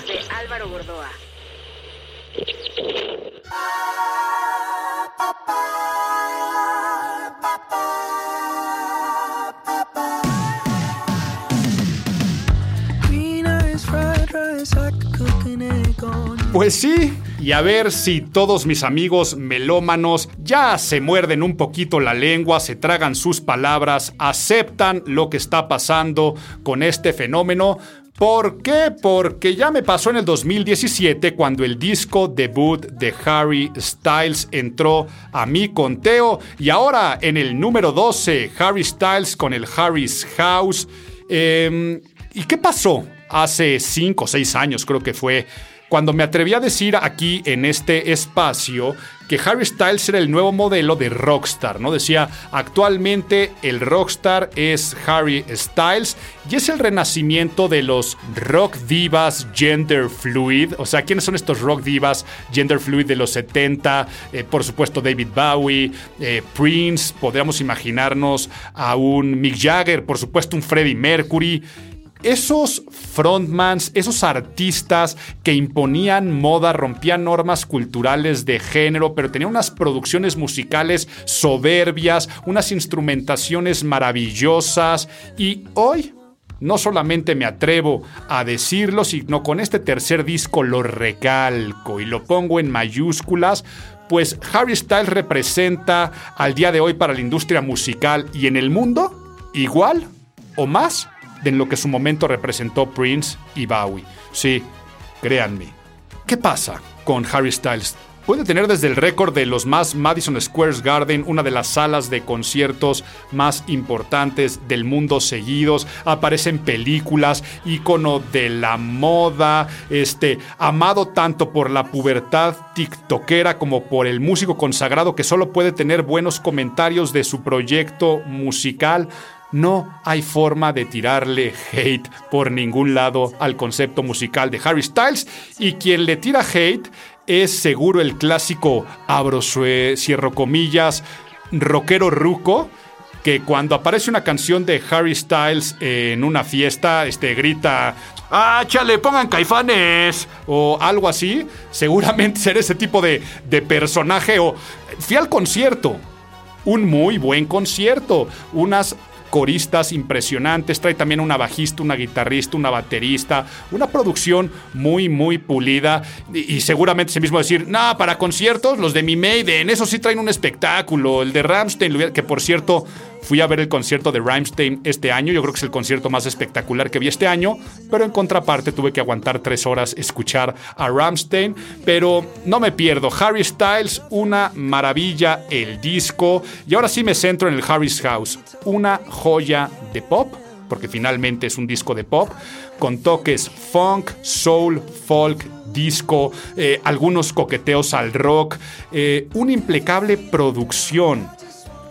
Pues sí, y a ver si todos mis amigos melómanos ya se muerden un poquito la lengua, se tragan sus palabras, aceptan lo que está pasando con este fenómeno. ¿Por qué? Porque ya me pasó en el 2017 cuando el disco debut de Harry Styles entró a mi conteo y ahora en el número 12 Harry Styles con el Harry's House. Em, ¿Y qué pasó? Hace 5 o 6 años creo que fue cuando me atreví a decir aquí en este espacio que Harry Styles era el nuevo modelo de rockstar, ¿no? Decía, actualmente el rockstar es Harry Styles y es el renacimiento de los rock divas gender fluid. O sea, ¿quiénes son estos rock divas gender fluid de los 70? Eh, por supuesto, David Bowie, eh, Prince, podríamos imaginarnos a un Mick Jagger, por supuesto, un Freddie Mercury esos frontmans, esos artistas que imponían moda, rompían normas culturales de género, pero tenían unas producciones musicales soberbias, unas instrumentaciones maravillosas. Y hoy no solamente me atrevo a decirlo, sino con este tercer disco lo recalco y lo pongo en mayúsculas, pues Harry Styles representa al día de hoy para la industria musical y en el mundo igual o más de lo que su momento representó Prince y Bowie. Sí, créanme. ¿Qué pasa con Harry Styles? puede tener desde el récord de los más Madison Square Garden, una de las salas de conciertos más importantes del mundo seguidos. Aparece en películas, ícono de la moda, este, amado tanto por la pubertad tiktokera como por el músico consagrado que solo puede tener buenos comentarios de su proyecto musical. No hay forma de tirarle hate por ningún lado al concepto musical de Harry Styles y quien le tira hate es seguro el clásico, abro cierro comillas, rockero ruco, que cuando aparece una canción de Harry Styles en una fiesta, este, grita, ¡Ah, chale, pongan caifanes! O algo así. Seguramente ser ese tipo de, de personaje. O fui al concierto. Un muy buen concierto. Unas coristas impresionantes, trae también una bajista, una guitarrista, una baterista, una producción muy, muy pulida. Y, seguramente se mismo decir, no, para conciertos, los de mi Maiden, eso sí traen un espectáculo, el de Ramstein, que por cierto Fui a ver el concierto de Rammstein este año, yo creo que es el concierto más espectacular que vi este año, pero en contraparte tuve que aguantar tres horas escuchar a Rammstein, pero no me pierdo. Harry Styles, una maravilla el disco, y ahora sí me centro en el Harry's House, una joya de pop porque finalmente es un disco de pop, con toques funk, soul, folk, disco, eh, algunos coqueteos al rock, eh, una impecable producción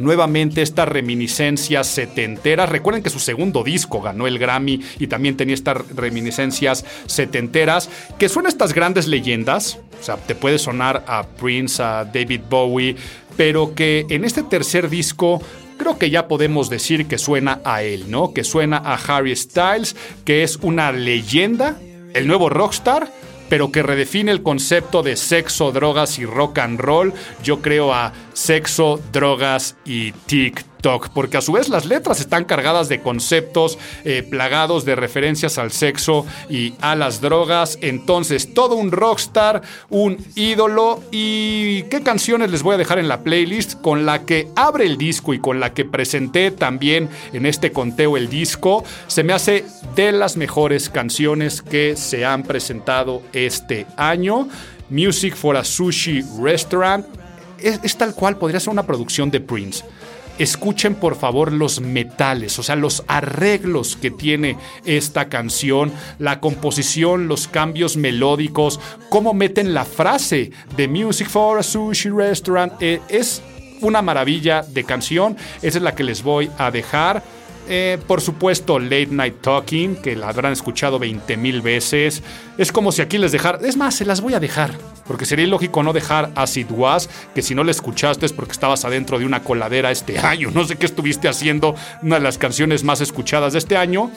nuevamente estas reminiscencias setenteras. Recuerden que su segundo disco ganó el Grammy y también tenía estas reminiscencias setenteras. Que suenan estas grandes leyendas. O sea, te puede sonar a Prince, a David Bowie, pero que en este tercer disco creo que ya podemos decir que suena a él, ¿no? Que suena a Harry Styles, que es una leyenda, el nuevo rockstar pero que redefine el concepto de sexo, drogas y rock and roll. Yo creo a sexo, drogas y TikTok porque a su vez las letras están cargadas de conceptos eh, plagados de referencias al sexo y a las drogas. Entonces, todo un rockstar, un ídolo. ¿Y qué canciones les voy a dejar en la playlist? Con la que abre el disco y con la que presenté también en este conteo el disco, se me hace de las mejores canciones que se han presentado este año. Music for a Sushi Restaurant. es, tal cual, podría ser una producción de Prince escuchen por favor los metales, o sea, los arreglos que tiene esta canción, la composición, los cambios melódicos, cómo meten la frase de Music for a Sushi Restaurant. Eh, es una maravilla de canción, esa es la que les voy a dejar. Eh, por supuesto, Late Night Talking, que la habrán escuchado 20 mil veces. Es como si aquí les dejara. Es más, se las voy a dejar. Porque sería ilógico no dejar Acid Was, que si no la escuchaste es porque estabas adentro de una coladera este año. No sé qué estuviste haciendo, una de las canciones más escuchadas de este año.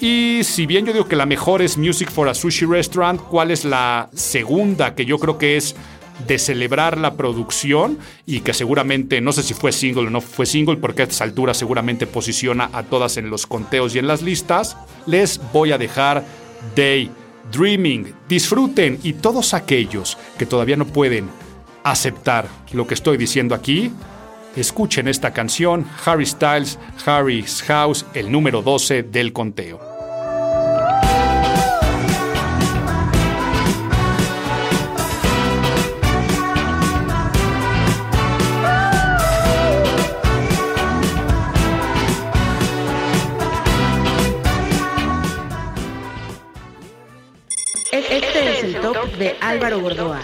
Y si bien yo digo que la mejor es Music for a Sushi Restaurant, ¿cuál es la segunda que yo creo que es de celebrar la producción y que seguramente, no sé si fue single o no fue single, porque a esta altura seguramente posiciona a todas en los conteos y en las listas, les voy a dejar Day Dreaming. Disfruten y todos aquellos que todavía no pueden aceptar lo que estoy diciendo aquí, escuchen esta canción, Harry Styles, Harry's House, el número 12 del conteo. De Álvaro Gordoa.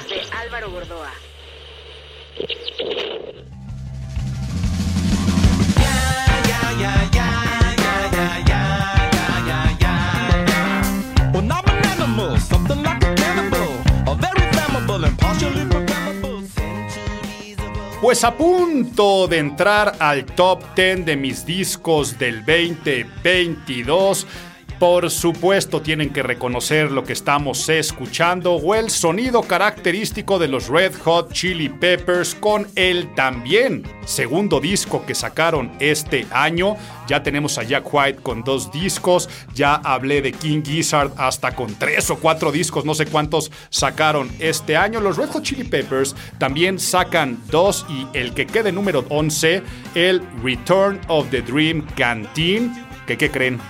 Pues a punto de entrar al top 10 de mis discos del 2022 por supuesto, tienen que reconocer lo que estamos escuchando o el sonido característico de los Red Hot Chili Peppers con el también segundo disco que sacaron este año. Ya tenemos a Jack White con dos discos, ya hablé de King Gizzard hasta con tres o cuatro discos, no sé cuántos sacaron este año. Los Red Hot Chili Peppers también sacan dos y el que quede número 11, el Return of the Dream Canteen. ¿Qué, qué creen?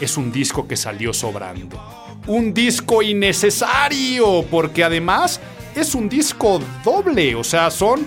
Es un disco que salió sobrando. Un disco innecesario, porque además es un disco doble, o sea, son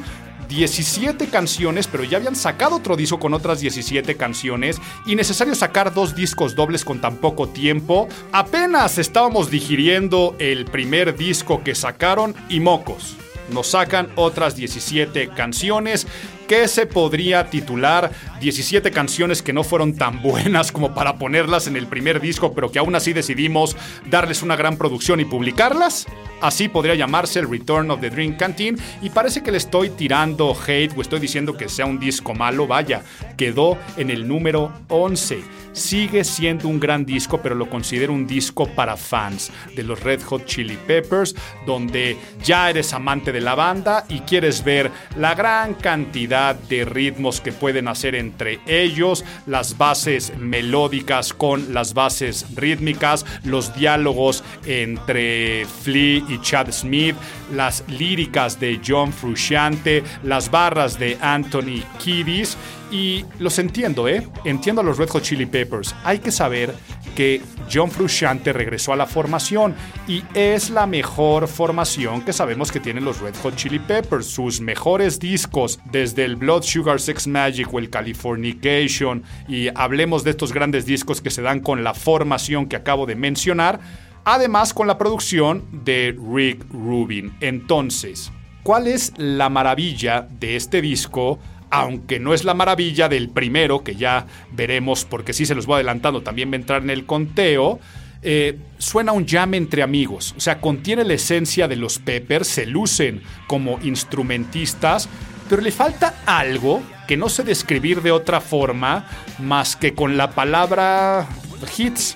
17 canciones, pero ya habían sacado otro disco con otras 17 canciones y necesario sacar dos discos dobles con tan poco tiempo. Apenas estábamos digiriendo el primer disco que sacaron y mocos. Nos sacan otras 17 canciones que se podría titular 17 canciones que no fueron tan buenas como para ponerlas en el primer disco, pero que aún así decidimos darles una gran producción y publicarlas. Así podría llamarse el Return of the Dream Canteen y parece que le estoy tirando hate o estoy diciendo que sea un disco malo, vaya, quedó en el número 11. Sigue siendo un gran disco, pero lo considero un disco para fans de los Red Hot Chili Peppers, donde ya eres amante de la banda y quieres ver la gran cantidad de ritmos que pueden hacer entre ellos, las bases melódicas con las bases rítmicas, los diálogos entre Flea y Chad Smith, las líricas de John Frusciante, las barras de Anthony Kiddis y los entiendo, ¿eh? Entiendo a los Red Hot Chili Peppers. Hay que saber que John Frusciante regresó a la formación y es la mejor formación que sabemos que tienen los Red Hot Chili Peppers. Sus mejores discos, desde el Blood Sugar Sex Magic o el Californication, y hablemos de estos grandes discos que se dan con la formación que acabo de mencionar, además con la producción de Rick Rubin. Entonces, ¿cuál es la maravilla de este disco? Aunque no es la maravilla del primero, que ya veremos porque sí se los voy adelantando, también va a entrar en el conteo, eh, suena un jam entre amigos, o sea, contiene la esencia de los Peppers, se lucen como instrumentistas, pero le falta algo que no sé describir de otra forma más que con la palabra hits.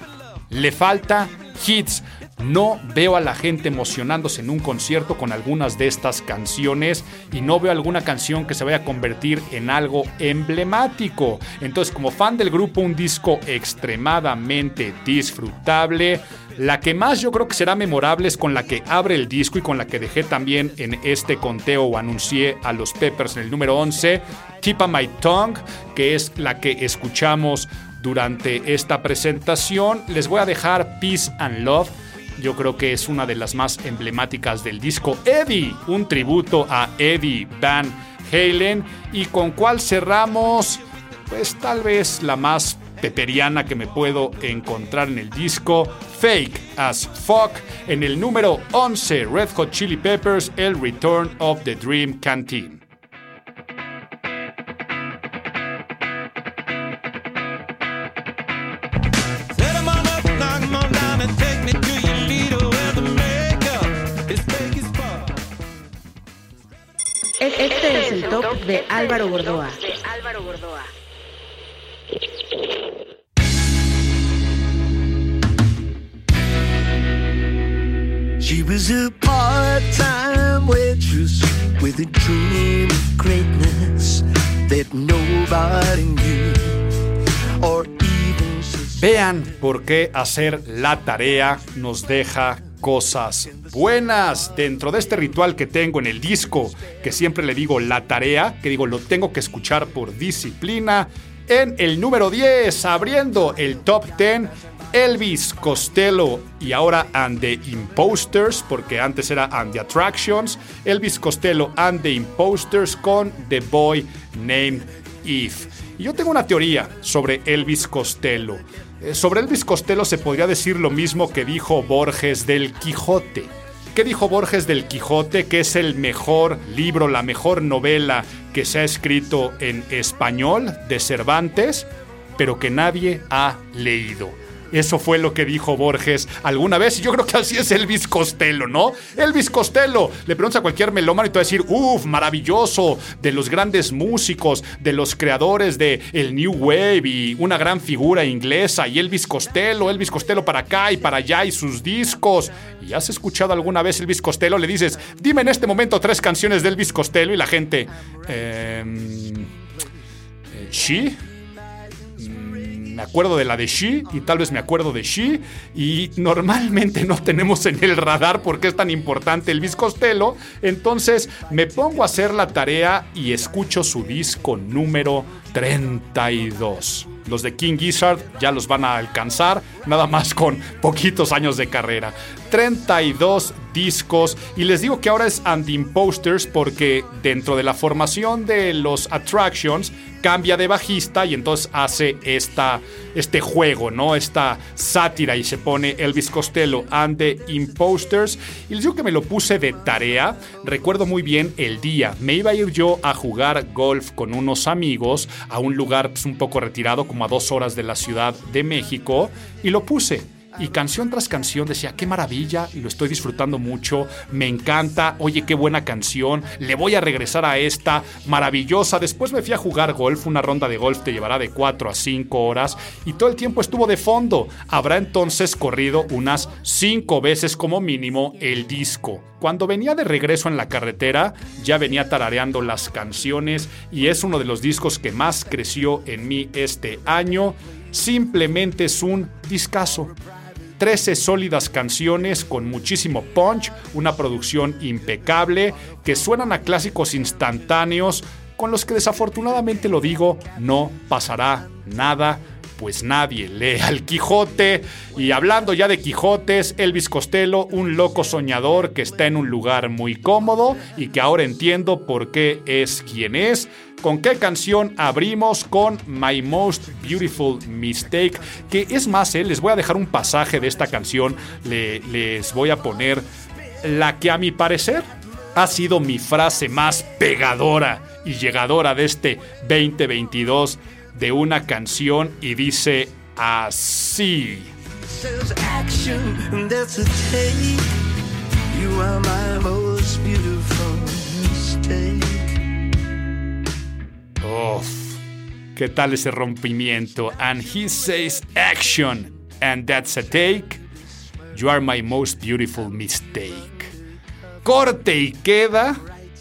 Le falta hits. No veo a la gente emocionándose en un concierto con algunas de estas canciones y no veo alguna canción que se vaya a convertir en algo emblemático. Entonces, como fan del grupo, un disco extremadamente disfrutable. La que más yo creo que será memorable es con la que abre el disco y con la que dejé también en este conteo o anuncié a los Peppers en el número 11, Tip of My Tongue, que es la que escuchamos durante esta presentación. Les voy a dejar Peace and Love yo creo que es una de las más emblemáticas del disco. Eddie, un tributo a Eddie Van Halen. Y con cual cerramos pues tal vez la más peperiana que me puedo encontrar en el disco, Fake as Fuck, en el número 11, Red Hot Chili Peppers, El Return of the Dream Canteen. Este es el top de Álvaro Gordoa. She was a part-time waitress with a dream of greatness that nobody knew or even suspected. Vean por qué hacer la tarea nos deja cosas buenas dentro de este ritual que tengo en el disco, que siempre le digo la tarea, que digo lo tengo que escuchar por disciplina. En el número 10, abriendo el top 10, Elvis Costello y ahora And the Imposters, porque antes era And the Attractions. Elvis Costello and the Imposters con The Boy Named Eve. Y yo tengo una teoría sobre Elvis Costello. Eh, sobre Elvis Costello se podría decir lo mismo que dijo Borges del Quijote. ¿Qué dijo Borges del Quijote? Que es el mejor libro, la mejor novela que se ha escrito en español de Cervantes, pero que nadie ha leído. Eso fue lo que dijo Borges alguna vez y yo creo que así es Elvis Costello, ¿no? Elvis Costello, le preguntas a cualquier melómano y te va a decir, uff, maravilloso, de los grandes músicos, de los creadores de el New Wave y una gran figura inglesa y Elvis Costello, Elvis Costello para acá y para allá y sus discos. ¿Y has escuchado alguna vez Elvis Costello? Le dices, dime en este momento tres canciones de Elvis Costello y la gente... Eh, ¿Sí? Me acuerdo de la de She y tal vez me acuerdo de She y normalmente no tenemos en el radar por qué es tan importante Elvis Costello, entonces me pongo a hacer la tarea y escucho su disco número 32. Los de King Gizzard ya los van a alcanzar, nada más con poquitos años de carrera. 32 discos y les digo que ahora es And Imposters porque dentro de la formación de los Attractions cambia de bajista y entonces hace esta, este juego, ¿no? Esta sátira y se pone Elvis Costello and the Imposters. Y les digo que me lo puse de tarea. Recuerdo muy bien el día. Me iba a ir yo a jugar golf con unos amigos a un lugar pues, un poco retirado, como a dos horas de la Ciudad de México, y lo puse y canción tras canción decía, qué maravilla, lo estoy disfrutando mucho, me encanta, oye, qué buena canción, le voy a regresar a esta, maravillosa. Después me fui a jugar golf, una ronda de golf te llevará de 4 a 5 horas y todo el tiempo estuvo de fondo. Habrá entonces corrido unas 5 veces como mínimo el disco. Cuando venía de regreso en la carretera, ya venía tarareando las canciones y es uno de los discos que más creció en mí este año. Simplemente es un discazo. 13 sólidas canciones con muchísimo punch, una producción impecable, que suenan a clásicos instantáneos, con los que desafortunadamente lo digo, no pasará nada pues nadie lee al Quijote. Y hablando ya de Quijotes, Elvis Costello, un loco soñador que está en un lugar muy cómodo y que ahora entiendo por qué es quien es. ¿Con qué canción abrimos? Con My Most Beautiful Mistake. Que es más, eh, les voy a dejar un pasaje de esta canción. les voy a poner la que a mi parecer ha sido mi frase más pegadora y llegadora de este 2022 de una canción y dice así. Uf, ¿qué tal ese rompimiento? And he says action, and that's a take. You are my most beautiful mistake. Corte y queda,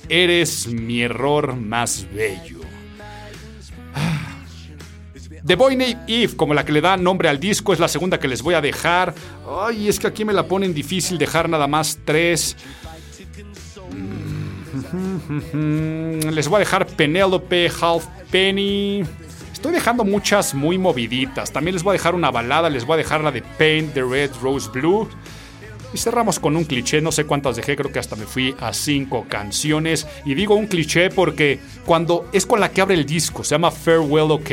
eres mi error más bello. The Boy Named Eve, como la que le da nombre al disco, es la segunda que les voy a dejar. Ay, es que aquí me la ponen difícil dejar nada más tres. Les voy a dejar Penelope, Half Penny. Estoy dejando muchas muy moviditas. También les voy a dejar una balada. Les voy a dejar la de Paint the Red Rose Blue. Y cerramos con un cliché, no sé cuántas dejé, creo que hasta me fui a cinco canciones. Y digo un cliché porque cuando es con la que abre el disco, se llama Farewell OK,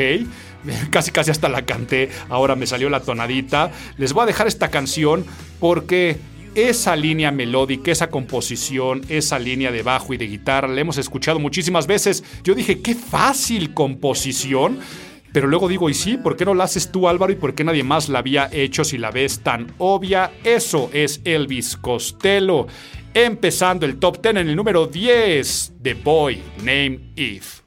casi casi hasta la canté, ahora me salió la tonadita. Les voy a dejar esta canción porque esa línea melódica, esa composición, esa línea de bajo y de guitarra, la hemos escuchado muchísimas veces. Yo dije, qué fácil composición. Pero luego digo, ¿y sí? ¿Por qué no la haces tú, Álvaro? ¿Y por qué nadie más la había hecho si la ves tan obvia? Eso es Elvis Costello. Empezando el top 10 en el número 10, The Boy Named Eve.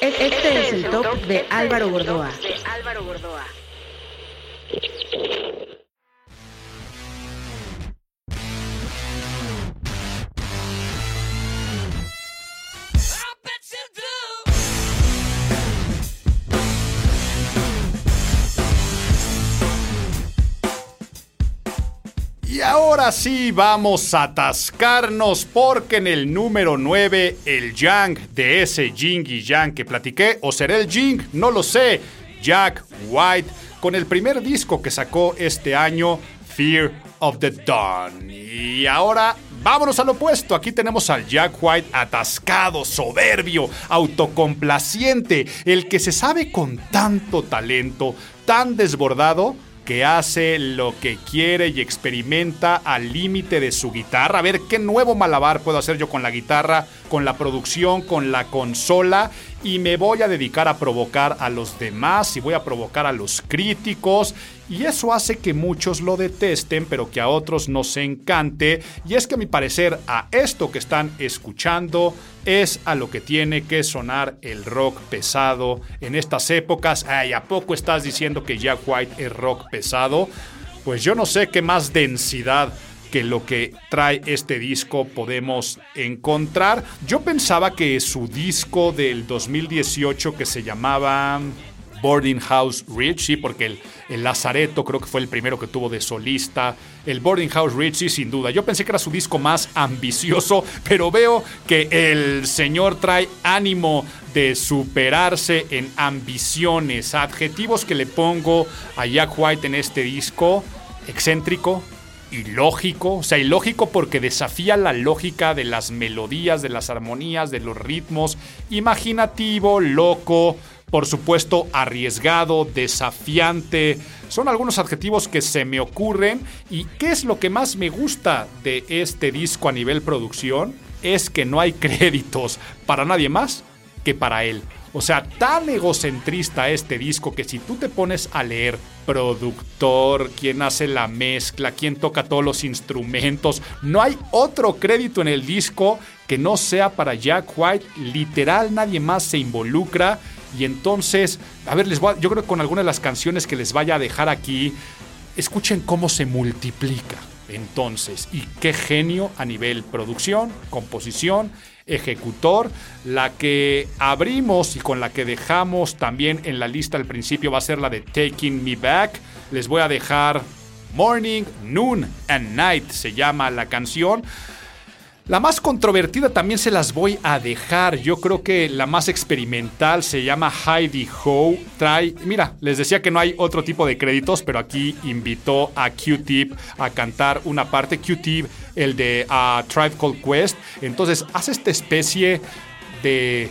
Este es el top de Álvaro Gordoa. Y ahora sí vamos a atascarnos porque en el número 9 el Yang de ese Jing y Yang que platiqué o será el Jing, no lo sé, Jack White con el primer disco que sacó este año, Fear of the Dawn. Y ahora vámonos al opuesto. Aquí tenemos al Jack White atascado, soberbio, autocomplaciente, el que se sabe con tanto talento, tan desbordado que hace lo que quiere y experimenta al límite de su guitarra. A ver qué nuevo malabar puedo hacer yo con la guitarra, con la producción, con la consola. Y me voy a dedicar a provocar a los demás y voy a provocar a los críticos y eso hace que muchos lo detesten, pero que a otros nos encante. Y es que a mi parecer a esto que están escuchando es a lo que tiene que sonar el rock pesado en estas épocas. Ay, ¿a poco estás diciendo que Jack White es rock pesado? Pues yo no sé qué más densidad que lo que trae este disco podemos encontrar. Yo pensaba que su disco del 2018 que se llamaba Boarding House Rich, sí, porque el, Lazareto creo que fue el primero que tuvo de solista. El Boarding House Rich, sí, sin duda. Yo pensé que era su disco más ambicioso, pero veo que el señor trae ánimo de superarse en ambiciones. Adjetivos que le pongo a Jack White en este disco: excéntrico, ilógico, o sea, ilógico porque desafía la lógica de las melodías, de las armonías, de los ritmos, imaginativo, loco, por supuesto, arriesgado, desafiante. Son algunos adjetivos que se me ocurren. ¿Y qué es lo que más me gusta de este disco a nivel producción? Es que no hay créditos para nadie más que para él. O sea, tan egocentrista este disco que si tú te pones a leer productor, quién hace la mezcla, quién toca todos los instrumentos, no hay otro crédito en el disco que no sea para Jack White. Literal, nadie más se involucra. Y entonces, a ver, les voy yo creo que con algunas de las canciones que les vaya a dejar aquí, escuchen cómo se multiplica. Entonces, y qué genio a nivel producción, composición, ejecutor. La que abrimos y con la que dejamos también en la lista al principio va a ser la de Taking Me Back. Les voy a dejar Morning, Noon and Night, se llama la canción. La más controvertida también se las voy a dejar. Yo creo que la más experimental se llama Heidi Ho. Trae, mira, les decía que no hay otro tipo de créditos, pero aquí invitó a Q-Tip a cantar una parte. Q-Tip, el de uh, Tribe Called Quest. Entonces hace esta especie de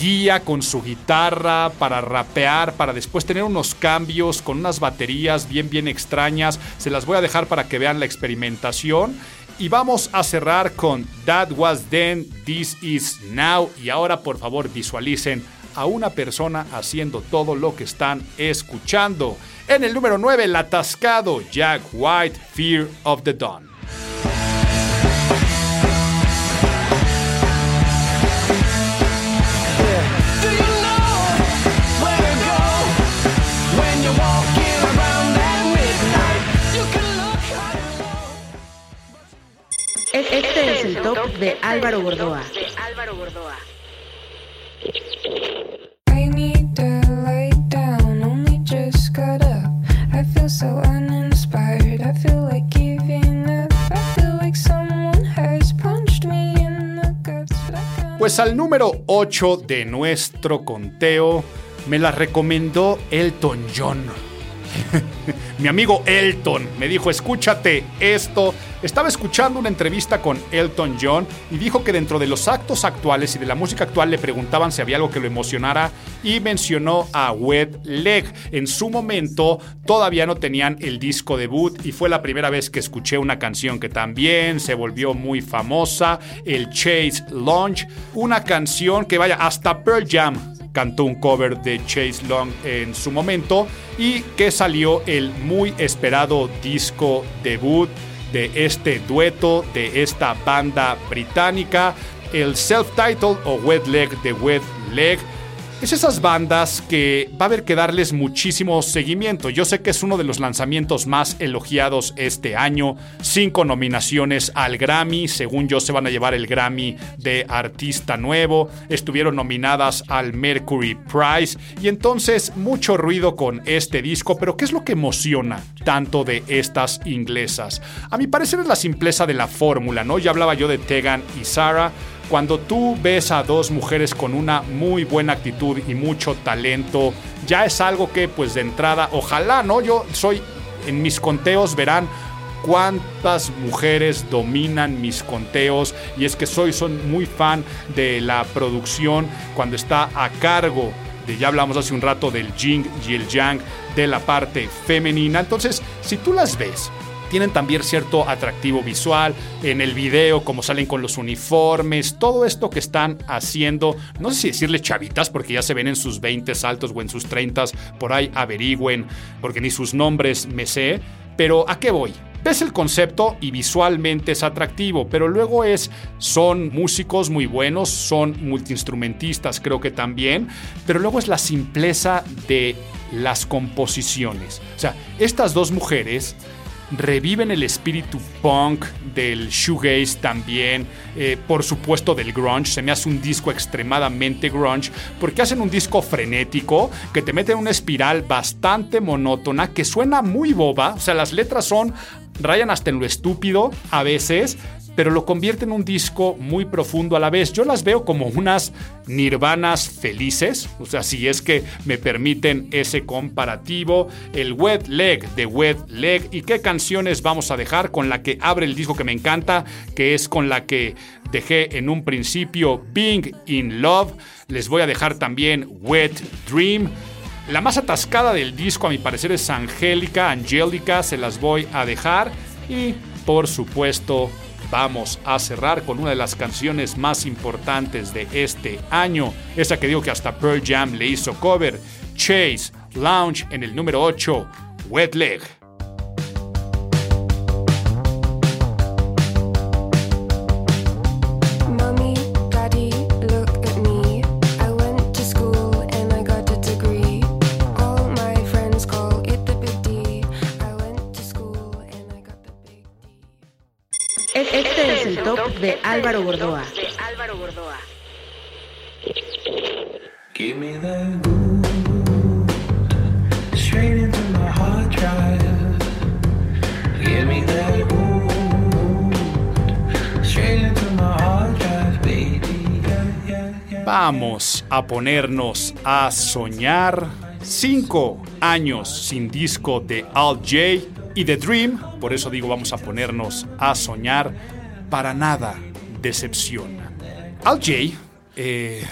guía con su guitarra para rapear, para después tener unos cambios con unas baterías bien, bien extrañas. Se las voy a dejar para que vean la experimentación. Y vamos a cerrar con That Was Then, This Is Now. Y ahora por favor visualicen a una persona haciendo todo lo que están escuchando. En el número 9, el atascado Jack White, Fear of the Dawn. The guts. but I can't- Pues al número 8 de nuestro conteo me la recomendó Elton John. Mi amigo Elton me dijo, escúchate esto. Estaba escuchando una entrevista con Elton John y dijo que dentro de los actos actuales y de la música actual le preguntaban si había algo que lo emocionara y mencionó a Wet Leg. En su momento todavía no tenían el disco debut y fue la primera vez que escuché una canción que también se volvió muy famosa, el Chase Launch, una canción que vaya hasta Pearl Jam cantó un cover de Chase Long en su momento y que salió el muy esperado disco debut de este dueto, de esta banda británica, el self-titled o Wet Leg de Wet Leg. Es esas bandas que va a haber que darles muchísimo seguimiento. Yo sé que es uno de los lanzamientos más elogiados este año. Cinco nominaciones al Grammy. Según yo, se van a llevar el Grammy de Artista Nuevo. Estuvieron nominadas al Mercury Prize. Y entonces, mucho ruido con este disco. Pero, ¿qué es lo que emociona tanto de estas inglesas? A mi parecer es la simpleza de la fórmula, ¿no? Ya hablaba yo de Tegan y Sarah. Cuando tú ves a dos mujeres con una muy buena actitud y mucho talento, ya es algo que pues de entrada, ojalá, ¿no? Yo soy, en mis conteos verán cuántas mujeres dominan mis conteos y es que soy son muy fan de la producción cuando está a cargo de ya hablamos hace un rato del yin y el yang de la parte femenina. Entonces, si tú las ves tienen también cierto atractivo visual en el video, como salen con los uniformes, todo esto que están haciendo, no sé si decirle chavitas, porque ya se ven en sus 20 altos o en sus 30, por ahí averigüen, porque ni sus nombres me sé, pero ¿a qué voy? Ves el concepto y visualmente es atractivo, pero luego es, son músicos muy buenos, son multiinstrumentistas creo que también, pero luego es la simpleza de las composiciones. O sea, estas dos mujeres reviven el espíritu punk del shoegaze también, eh, por supuesto del grunge. Se me hace un disco extremadamente grunge porque hacen un disco frenético que te mete en una espiral bastante monótona que suena muy boba. O sea, las letras son rayan hasta en lo estúpido a veces, pero lo convierte en un disco muy profundo a la vez. Yo las veo como unas nirvanas felices, o sea, si es que me permiten ese comparativo. El Wet Leg de Wet Leg. ¿Y qué canciones vamos a dejar? Con la que abre el disco que me encanta, que es con la que dejé en un principio Being in Love. Les voy a dejar también Wet Dream. La más atascada del disco, a mi parecer, es Angélica. Angélica, se las voy a dejar. Y, por supuesto, vamos a cerrar con una de las canciones más importantes de este año. Esa que digo que hasta Pearl Jam le hizo cover. Chase Lounge en el número 8, Wet Leg. Top de Álvaro Gordoa. Give me that groove straight into my hard drive. Give me that groove straight into my hard drive, baby. Yeah, yeah, yeah. Vamos a ponernos a soñar. Cinco años sin disco de Al J y The Dream, por eso digo vamos a ponernos a soñar. Para nada decepciona. Al J, eh,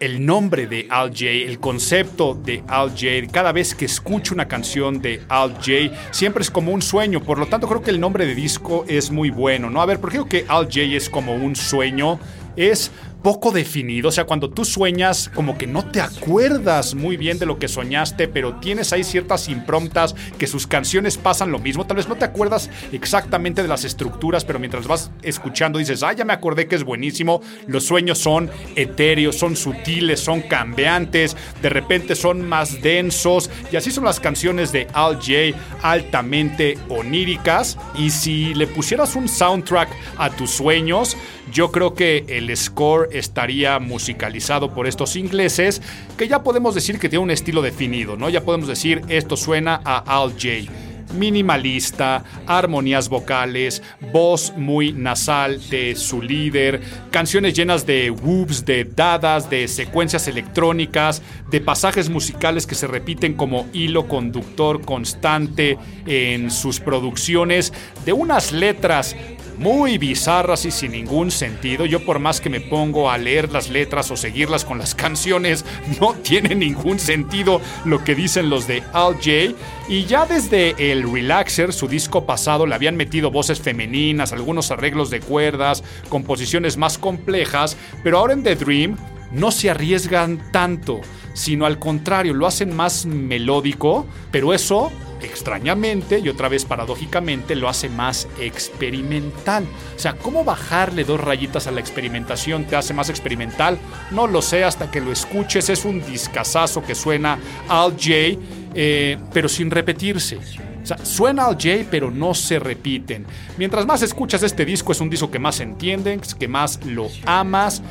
el nombre de Al J, el concepto de Al J, cada vez que escucho una canción de Al J, siempre es como un sueño. Por lo tanto, creo que el nombre de disco es muy bueno, ¿no? A ver, ¿por qué digo que Al J es como un sueño? Es poco definido, o sea, cuando tú sueñas como que no te acuerdas muy bien de lo que soñaste, pero tienes ahí ciertas impromptas que sus canciones pasan lo mismo, tal vez no te acuerdas exactamente de las estructuras, pero mientras vas escuchando dices, ah, ya me acordé que es buenísimo, los sueños son etéreos, son sutiles, son cambiantes, de repente son más densos, y así son las canciones de Al J, altamente oníricas, y si le pusieras un soundtrack a tus sueños, yo creo que el score estaría musicalizado por estos ingleses, que ya podemos decir que tiene un estilo definido, ¿no? Ya podemos decir esto suena a Al J. Minimalista, armonías vocales, voz muy nasal de su líder, canciones llenas de whoops, de dadas, de secuencias electrónicas, de pasajes musicales que se repiten como hilo conductor constante en sus producciones, de unas letras muy bizarras y sin ningún sentido. Yo por más que me pongo a leer las letras o seguirlas con las canciones, no tiene ningún sentido lo que dicen los de Al J. Y ya desde el Relaxer, su disco pasado, le habían metido voces femeninas, algunos arreglos de cuerdas, composiciones más complejas, pero ahora en The Dream no se arriesgan tanto, sino al contrario, lo hacen más melódico, pero eso extrañamente y otra vez paradójicamente lo hace más experimental. O sea, ¿cómo bajarle dos rayitas a la experimentación te hace más experimental? No lo sé hasta que lo escuches. Es un discazazo que suena Al J, eh, pero sin repetirse. O sea, suena al J, pero no se repiten. Mientras más escuchas este disco, es un disco que más entiendes, que más lo amas.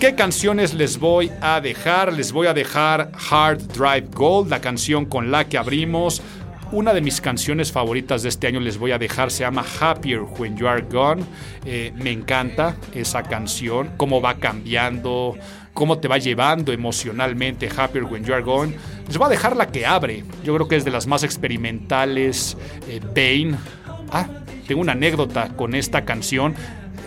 ¿Qué canciones les voy a dejar? Les voy a dejar Hard Drive Gold, la canción con la que abrimos. Una de mis canciones favoritas de este año les voy a dejar, se llama Happier When You Are Gone. Eh, me encanta esa canción, cómo va cambiando, cómo te va llevando emocionalmente Happier When You Are Gone. Les voy a dejar la que abre, yo creo que es de las más experimentales, eh, Bane. Ah, tengo una anécdota con esta canción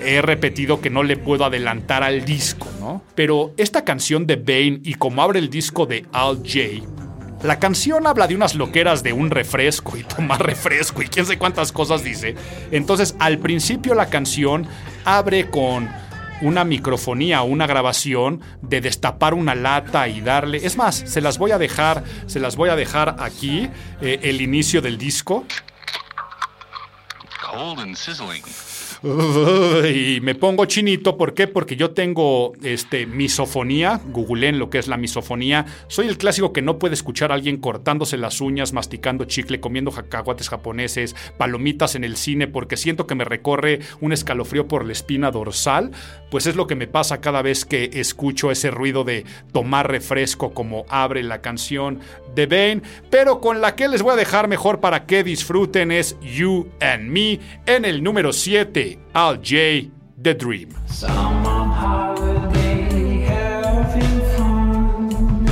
he repetido que no le puedo adelantar al disco, ¿no? Pero esta canción de Bane y como abre el disco de Al J, la canción habla de unas loqueras de un refresco y tomar refresco y quién sé cuántas cosas dice. Entonces, al principio la canción abre con una microfonía o una grabación de destapar una lata y darle. Es más, se las voy a dejar, se las voy a dejar aquí, eh, el inicio del disco. Cold and sizzling. y me pongo chinito. ¿Por qué? Porque yo tengo este, misofonía. Googleen lo que es la misofonía. Soy el clásico que no puede escuchar a alguien cortándose las uñas, masticando chicle, comiendo cacahuates japoneses, palomitas en el cine, porque siento que me recorre un escalofrío por la espina dorsal. Pues es lo que me pasa cada vez que escucho ese ruido de tomar refresco como abre la canción de Bane. Pero con la que les voy a dejar mejor para que disfruten es You and Me en el número 7, Al J. The Dream. Summer holiday, having fun.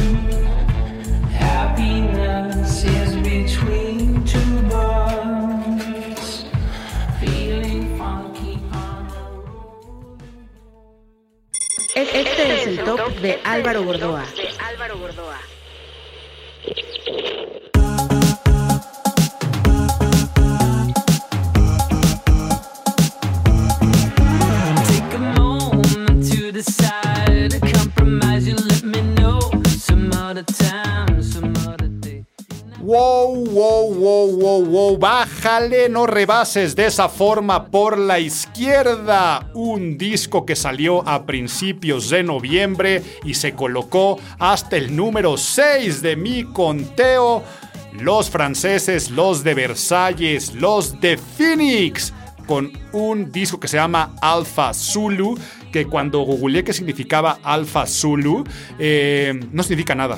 Happiness is between two buds. Feeling funky on the road. Este es el top de Álvaro Gordoa. Bájale, no rebases de esa forma por la izquierda. Un disco que salió a principios de noviembre y se colocó hasta el número 6 de mi conteo. Los franceses, los de Versalles, los de Phoenix, con un disco que se llama Alpha Zulu, que cuando googleé qué significaba Alpha Zulu, eh, no significa nada.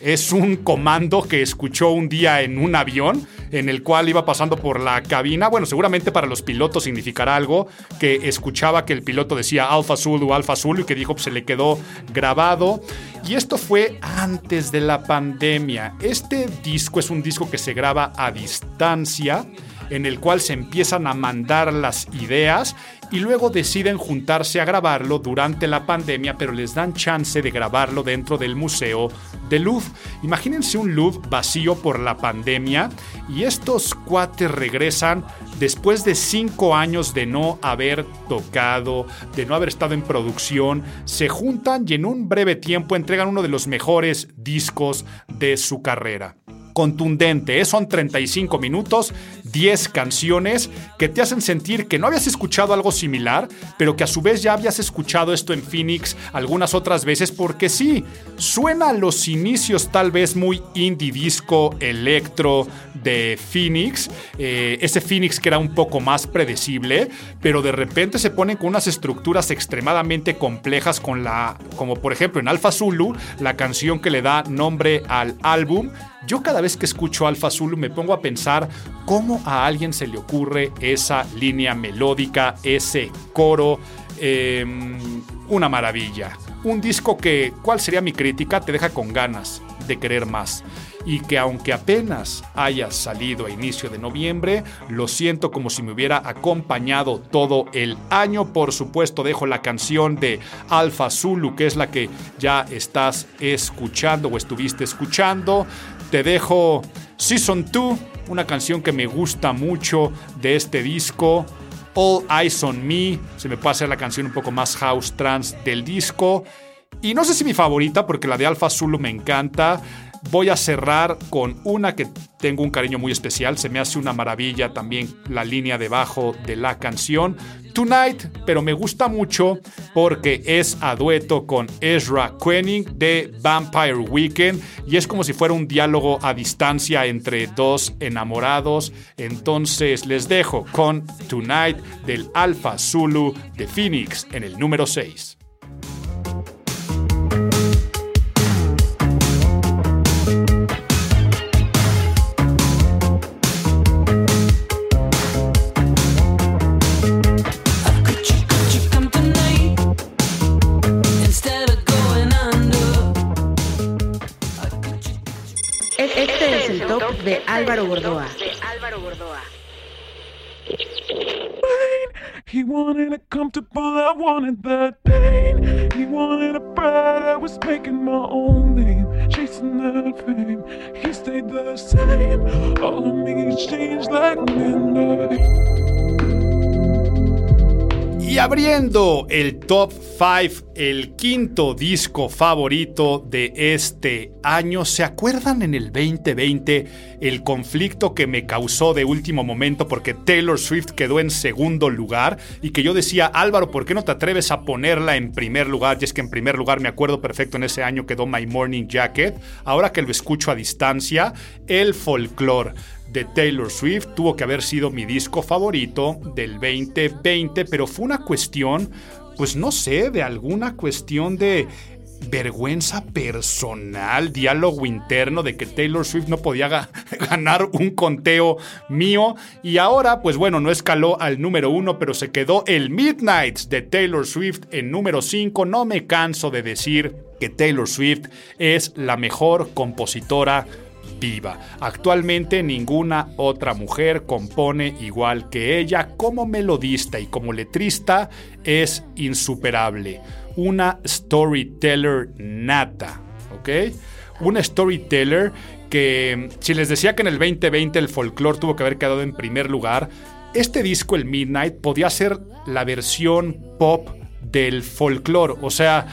Es un comando que escuchó un día en un avión en el cual iba pasando por la cabina. Bueno, seguramente para los pilotos significará algo que escuchaba que el piloto decía Alfa Zulu, Alfa Zulu y que dijo pues, se le quedó grabado. Y esto fue antes de la pandemia. Este disco es un disco que se graba a distancia en el cual se empiezan a mandar las ideas y luego deciden juntarse a grabarlo durante la pandemia, pero les dan chance de grabarlo dentro del Museo de Louvre. Imagínense un Louvre vacío por la pandemia y estos cuates regresan después de cinco años de no haber tocado, de no haber estado en producción, se juntan y en un breve tiempo entregan uno de los mejores discos de su carrera contundente. ¿eh? Son 35 minutos, 10 canciones que te hacen sentir que no habías escuchado algo similar, pero que a su vez ya habías escuchado esto en Phoenix algunas otras veces, porque sí, suena a los inicios tal vez muy indie disco electro de Phoenix, eh, ese Phoenix que era un poco más predecible, pero de repente se ponen con unas estructuras extremadamente complejas con la, como por ejemplo en Alpha Zulu, la canción que le da nombre al álbum, yo cada vez que escucho Alfa Zulu me pongo a pensar cómo a alguien se le ocurre esa línea melódica, ese coro, eh, una maravilla. Un disco que, ¿cuál sería mi crítica? Te deja con ganas de querer más. Y que aunque apenas haya salido a inicio de noviembre, lo siento como si me hubiera acompañado todo el año. Por supuesto, dejo la canción de Alfa Zulu, que es la que ya estás escuchando o estuviste escuchando. Te dejo Season 2, una canción que me gusta mucho de este disco. All Eyes on Me, se me puede hacer la canción un poco más house trance del disco. Y no sé si mi favorita, porque la de Alpha Zulu me encanta. Voy a cerrar con una que tengo un cariño muy especial. Se me hace una maravilla también la línea debajo de la canción. Tonight, pero me gusta mucho porque es a dueto con Ezra Koenig de Vampire Weekend y es como si fuera un diálogo a distancia entre dos enamorados. Entonces les dejo con Tonight del Alpha Zulu de Phoenix en el número 6. Álvaro Gordoa. He wanted a comfortable, I wanted that pain. He wanted a bride, I was making my own name, chasing that fame. He stayed the same, all of me changed like midnight. Y abriendo el top 5, el quinto disco favorito de este año, ¿se acuerdan en el 2020 el conflicto que me causó de último momento porque Taylor Swift quedó en segundo lugar y que yo decía, Álvaro, ¿por qué no te atreves a ponerla en primer lugar? Y es que en primer lugar me acuerdo perfecto en ese año quedó My Morning Jacket. Ahora que lo escucho a distancia, el folclore de Taylor Swift tuvo que haber sido mi disco favorito del 2020, pero fue una cuestión, pues no sé, de alguna cuestión de vergüenza personal, diálogo interno de que Taylor Swift no podía ga- ganar un conteo mío. Y ahora pues bueno no escaló al número uno pero se quedó el Midnights de Taylor Swift en número 5 no me canso de decir que Taylor Swift es la mejor compositora viva. Actualmente ninguna otra mujer compone igual que ella. Como melodista y como letrista es insuperable. Una storyteller nata, ¿ok? Una storyteller que si les decía que en el 2020 el folclore tuvo que haber quedado en primer lugar, este disco, el Midnight, podía ser la versión pop del folclore. O sea,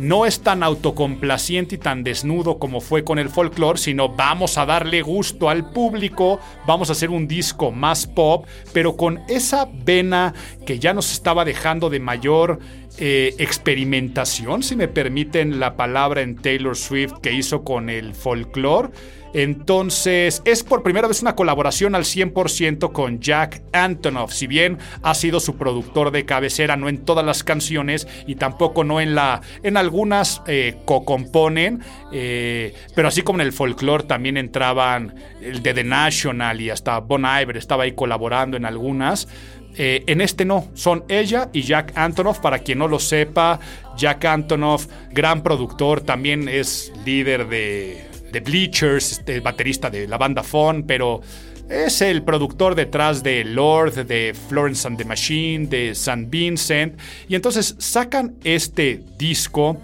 no es tan autocomplaciente y tan desnudo como fue con el folclore, sino vamos a darle gusto al público, vamos a hacer un disco más pop, pero con esa vena que ya nos estaba dejando de mayor eh, experimentación, si me permiten la palabra en Taylor Swift que hizo con el folclore. Entonces, es por primera vez una colaboración al 100% con Jack Antonoff. Si bien ha sido su productor de cabecera, no en todas las canciones y tampoco no en la. En algunas eh, co-componen, eh, pero así como en el folclore también entraban el de The National y hasta Bon Iver estaba ahí colaborando en algunas. Eh, en este no, son ella y Jack Antonoff. Para quien no lo sepa, Jack Antonoff, gran productor, también es líder de, de Bleachers, este, baterista de la banda Fon, pero es el productor detrás de Lord, de Florence and the Machine, de St. Vincent. Y entonces sacan este disco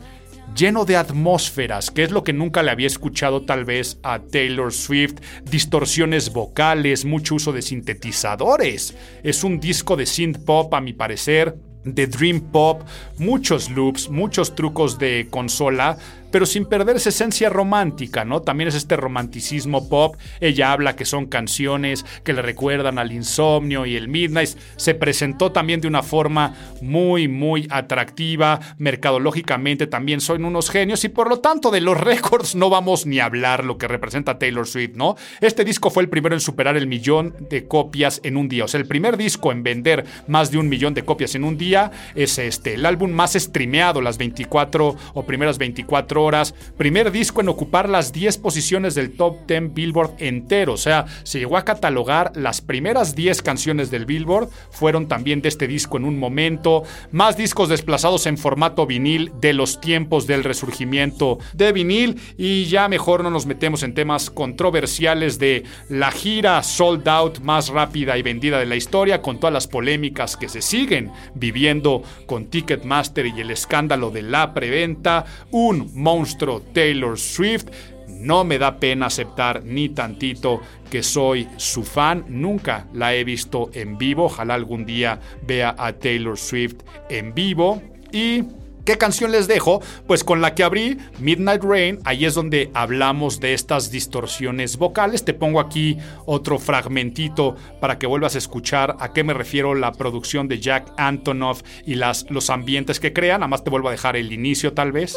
lleno de atmósferas, que es lo que nunca le había escuchado tal vez a Taylor Swift, distorsiones vocales, mucho uso de sintetizadores. Es un disco de synth pop a mi parecer, de dream pop, muchos loops, muchos trucos de consola, pero sin perder esa esencia romántica, ¿no? También es este romanticismo pop. Ella habla que son canciones que le recuerdan al insomnio y el midnight. Se presentó también de una forma muy, muy atractiva. Mercadológicamente también son unos genios y por lo tanto de los récords no vamos ni a hablar lo que representa Taylor Swift, ¿no? Este disco fue el primero en superar el millón de copias en un día. O sea, el primer disco en vender más de un millón de copias en un día es este. El álbum más streameado, las 24 o primeras 24 horas. Primer disco en ocupar las 10 posiciones del top 10 Billboard entero. O sea, se llegó a catalogar las primeras 10 canciones del Billboard. Fueron también de este disco en un momento. Más discos desplazados en formato vinil de los tiempos del resurgimiento de vinil. Y ya mejor no nos metemos en temas controversiales de la gira sold out más rápida y vendida de la historia, con todas las polémicas que se siguen viviendo con Ticketmaster y el escándalo de la preventa. Un monstruo Taylor Swift. No me da pena aceptar ni tantito que soy su fan. Nunca la he visto en vivo. Ojalá algún día vea a Taylor Swift en vivo. Y ¿Qué canción les dejo? Pues con la que abrí, Midnight Rain, ahí es donde hablamos de estas distorsiones vocales. Te pongo aquí otro fragmentito para que vuelvas a escuchar a qué me refiero la producción de Jack Antonoff y las, los ambientes que crean. Nada más te vuelvo a dejar el inicio tal vez.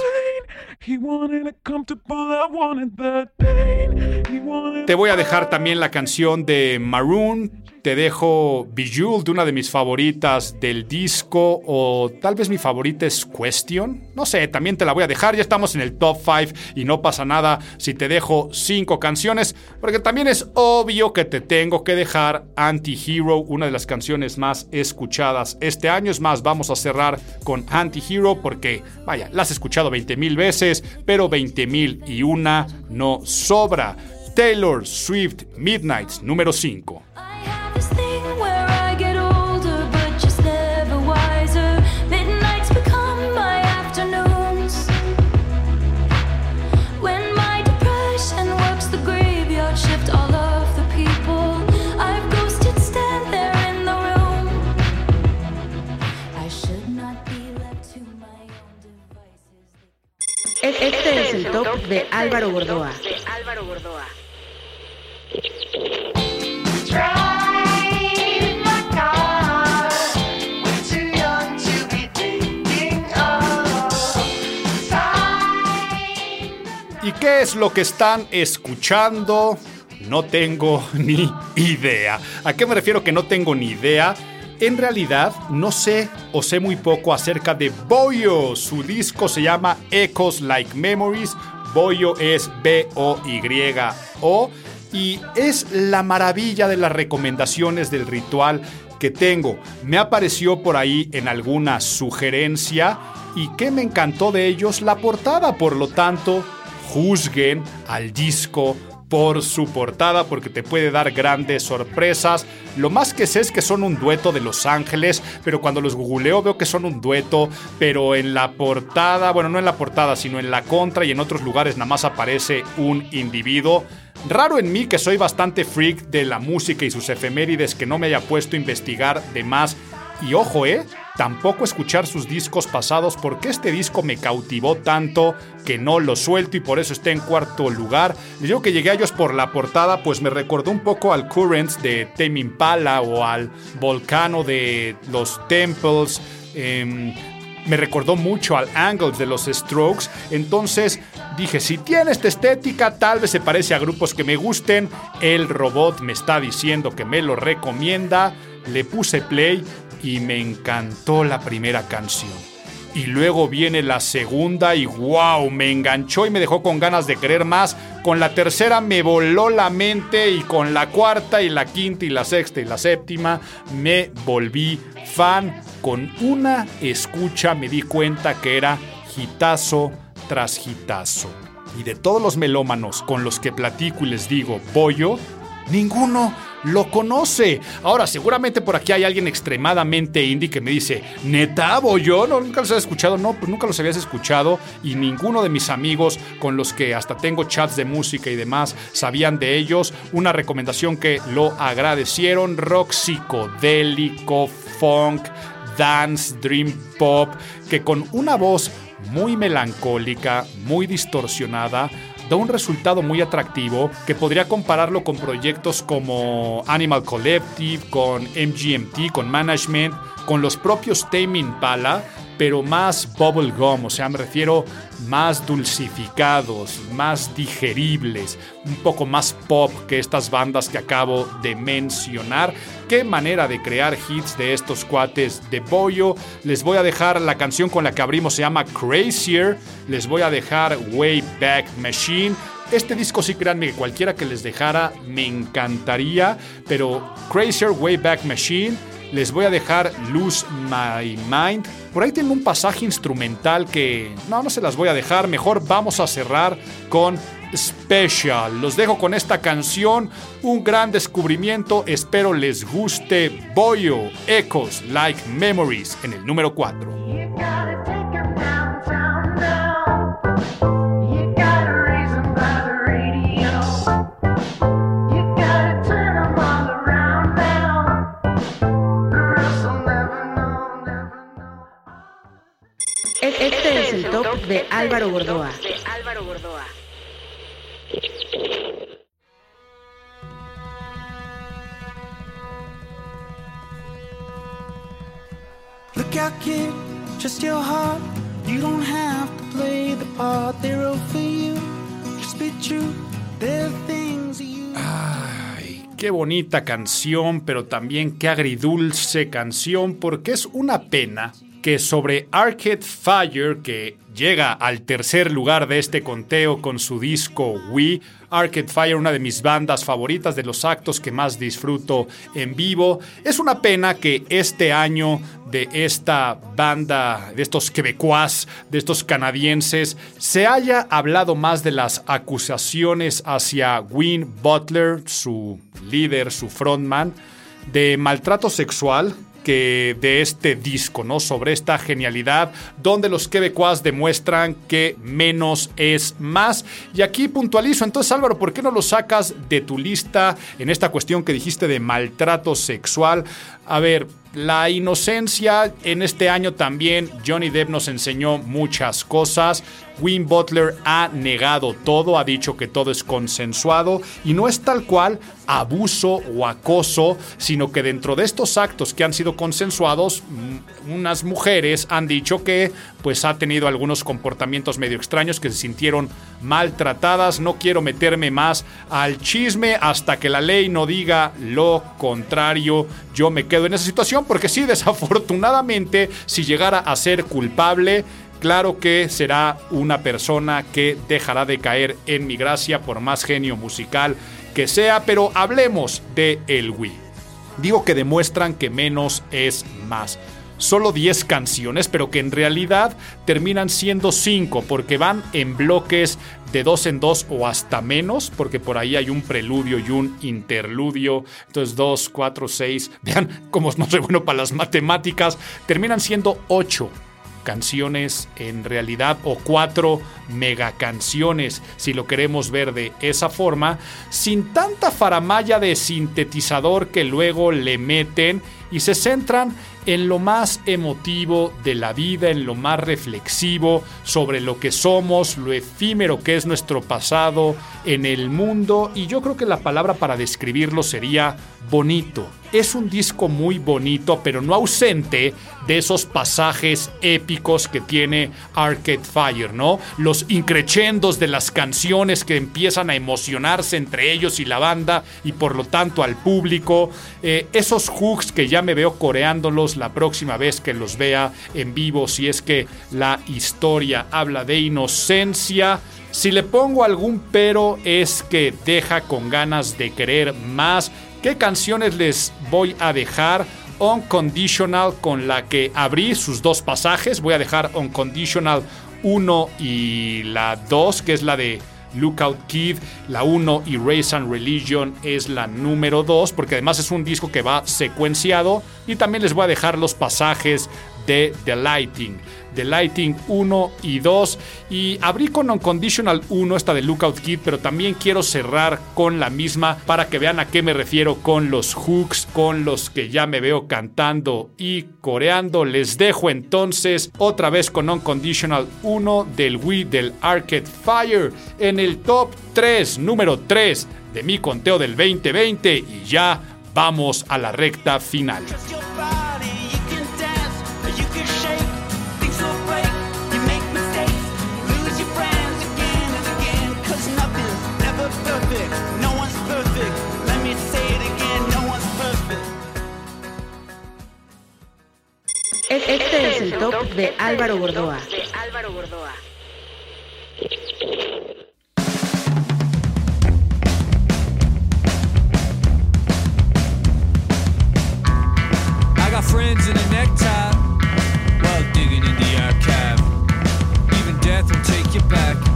Te voy a dejar también la canción de Maroon. Te dejo Bejeweled, una de mis favoritas del disco. O tal vez mi favorita es Question. No sé, también te la voy a dejar. Ya estamos en el top 5 y no pasa nada si te dejo 5 canciones. Porque también es obvio que te tengo que dejar Anti-Hero, una de las canciones más escuchadas este año. Es más, vamos a cerrar con Anti-Hero porque, vaya, la has escuchado 20 mil veces, pero 20 mil y una no sobra. Taylor Swift Midnights número 5. Este es el top de Álvaro Gordoa. ¿Y qué es lo que están escuchando? No tengo ni idea. ¿A qué me refiero que no tengo ni idea? En realidad, no sé o sé muy poco acerca de Boyo. Su disco se llama Echoes Like Memories. Boyo es B-O-Y-O. Y es la maravilla de las recomendaciones del ritual que tengo. Me apareció por ahí en alguna sugerencia y que me encantó de ellos la portada. Por lo tanto, juzguen al disco por su portada porque te puede dar grandes sorpresas. Lo más que sé es que son un dueto de Los Ángeles, pero cuando los googleo veo que son un dueto, pero en la portada, bueno, no en la portada, sino en la contra y en otros lugares nada más aparece un individuo. Raro en mí que soy bastante freak de la música y sus efemérides que no me haya puesto a investigar de más. Y ojo, ¿eh? Tampoco escuchar sus discos pasados porque este disco me cautivó tanto que no lo suelto y por eso está en cuarto lugar. Les digo que llegué a ellos por la portada, pues me recordó un poco al Currents de Tame Impala o al Volcano de los Temples. Em, me recordó mucho al Angles de los Strokes. Entonces dije, si tiene esta estética, tal vez se parece a grupos que me gusten. El robot me está diciendo que me lo recomienda. Le puse play y me encantó la primera canción. Y luego viene la segunda y wow, me enganchó y me dejó con ganas de querer más. Con la tercera me voló la mente y con la cuarta y la quinta y la sexta y la séptima me volví fan. Con una escucha me di cuenta que era hitazo tras hitazo. Y de todos los melómanos con los que platico y les digo pollo, ninguno lo conoce. Ahora, seguramente por aquí hay alguien extremadamente indie que me dice, neta, yo no, nunca los había escuchado. No, pues nunca los habías escuchado y ninguno de mis amigos con los que hasta tengo chats de música y demás sabían de ellos. Una recomendación que lo agradecieron, rock psicodélico, funk, dance, dream pop, que con una voz muy melancólica, muy distorsionada, da un resultado muy atractivo que podría compararlo con proyectos como Animal Collective, con MGMT, con Management, con los propios Tame Impala, pero más bubblegum, o sea, me refiero más dulcificados, más digeribles, un poco más pop que estas bandas que acabo de mencionar. Qué manera de crear hits de estos cuates de Boyo. Les voy a dejar la canción con la que abrimos, se llama Crazier. Les voy a dejar Way Back Machine. Este disco sí créanme que cualquiera que les dejara me encantaría, pero Crazier Way Back Machine les voy a dejar Lose My Mind. Por ahí tiene un pasaje instrumental que no, no se las voy a dejar. Mejor vamos a cerrar con Special. Los dejo con esta canción, un gran descubrimiento. Espero les guste. Boyo Echoes Like Memories en el número 4. El top de Álvaro Gordoa. Look out, kid, just your heart. You don't have to play the part they're all for you. Just be true. There things you. Ay, qué bonita canción, pero también qué agridulce canción, porque es una pena que sobre Arcade Fire, que llega al tercer lugar de este conteo con su disco Wii, Arcade Fire, una de mis bandas favoritas, de los actos que más disfruto en vivo. Es una pena que este año de esta banda, de estos quebecuas, de estos canadienses, se haya hablado más de las acusaciones hacia Win Butler, su líder, su frontman, de maltrato sexual de este disco, ¿no? Sobre esta genialidad, donde los quebecuas demuestran que menos es más. Y aquí puntualizo, entonces Álvaro, ¿por qué no lo sacas de tu lista en esta cuestión que dijiste de maltrato sexual? A ver, la inocencia en este año también Johnny Depp nos enseñó muchas cosas. Win Butler ha negado todo, ha dicho que todo es consensuado y no es tal cual abuso o acoso, sino que dentro de estos actos que han sido consensuados, mm, unas mujeres han dicho que pues ha tenido algunos comportamientos medio extraños que se sintieron maltratadas. No quiero meterme más al chisme hasta que la ley no diga lo contrario. Yo me quedo en esa situación porque sí, desafortunadamente, si llegara a ser culpable, Claro que será una persona que dejará de caer en mi gracia por más genio musical que sea, pero hablemos de el Wii. Digo que demuestran que menos es más. Solo 10 canciones, pero que en realidad terminan siendo 5 porque van en bloques de dos en dos o hasta menos, porque por ahí hay un preludio y un interludio. Entonces 2, 4, 6, vean cómo no soy bueno para las matemáticas, terminan siendo 8 canciones en realidad o cuatro mega canciones si lo queremos ver de esa forma sin tanta faramaya de sintetizador que luego le meten y se centran en lo más emotivo de la vida, en lo más reflexivo sobre lo que somos, lo efímero que es nuestro pasado en el mundo y yo creo que la palabra para describirlo sería bonito. Es un disco muy bonito, pero no ausente de esos pasajes épicos que tiene Arcade Fire, ¿no? Los increchendos de las canciones que empiezan a emocionarse entre ellos y la banda y por lo tanto al público. Eh, esos hooks que ya me veo coreándolos la próxima vez que los vea en vivo, si es que la historia habla de inocencia. Si le pongo algún pero es que deja con ganas de querer más ¿Qué canciones les voy a dejar? Unconditional con la que abrí sus dos pasajes. Voy a dejar Unconditional 1 y la 2, que es la de Lookout Kid. La 1 y Race and Religion es la número 2, porque además es un disco que va secuenciado. Y también les voy a dejar los pasajes de The Lighting. The Lighting 1 y 2. Y abrí con Unconditional 1, esta de Lookout Kid, pero también quiero cerrar con la misma para que vean a qué me refiero con los hooks, con los que ya me veo cantando y coreando. Les dejo entonces otra vez con Unconditional 1 del Wii del Arcade Fire en el top 3, número 3 de mi conteo del 2020 y ya vamos a la recta final. Este es el top de Álvaro Gordoa. I got friends in a necktie while digging in the archive. Even death will take you back.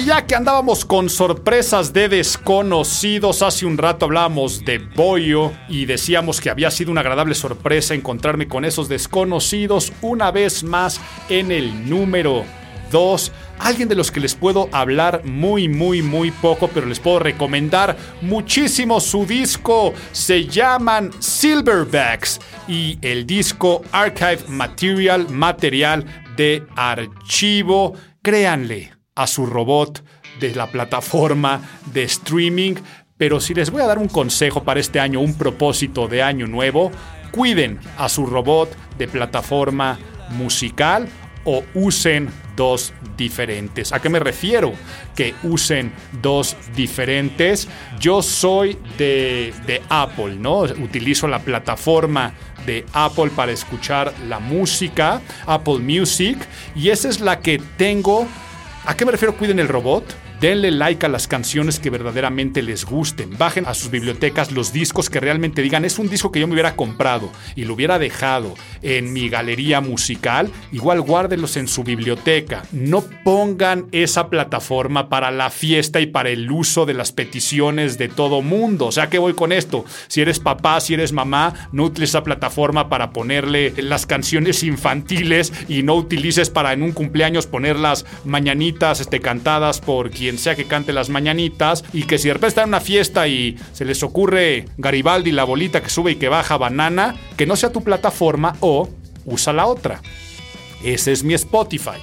Y ya que andábamos con sorpresas de desconocidos, hace un rato hablábamos de Boyo y decíamos que había sido una agradable sorpresa encontrarme con esos desconocidos una vez más en el número 2. Alguien de los que les puedo hablar muy, muy, muy poco, pero les puedo recomendar muchísimo su disco. Se llaman Silverbacks y el disco Archive Material, material de archivo. Créanle a su robot de la plataforma de streaming. Pero si les voy a dar un consejo para este año, un propósito de año nuevo, cuiden a su robot de plataforma musical o usen dos diferentes. ¿A qué me refiero? Que usen dos diferentes. Yo soy de, de Apple, ¿no? Utilizo la plataforma de Apple para escuchar la música, Apple Music, y esa es la que tengo ¿A qué me refiero cuiden el robot? Denle like a las canciones que verdaderamente les gusten. Bajen a sus bibliotecas los discos que realmente digan es un disco que yo me hubiera comprado y lo hubiera dejado en mi galería musical. Igual guárdenlos en su biblioteca. No pongan esa plataforma para la fiesta y para el uso de las peticiones de todo mundo. O sea, ¿qué voy con esto? Si eres papá, si eres mamá, no utilices esa plataforma para ponerle las canciones infantiles y no utilices para en un cumpleaños poner las mañanitas este, cantadas por quien quien sea que cante las mañanitas y que si de repente está en una fiesta y se les ocurre Garibaldi, la bolita que sube y que baja banana, que no sea tu plataforma o usa la otra. Ese es mi Spotify.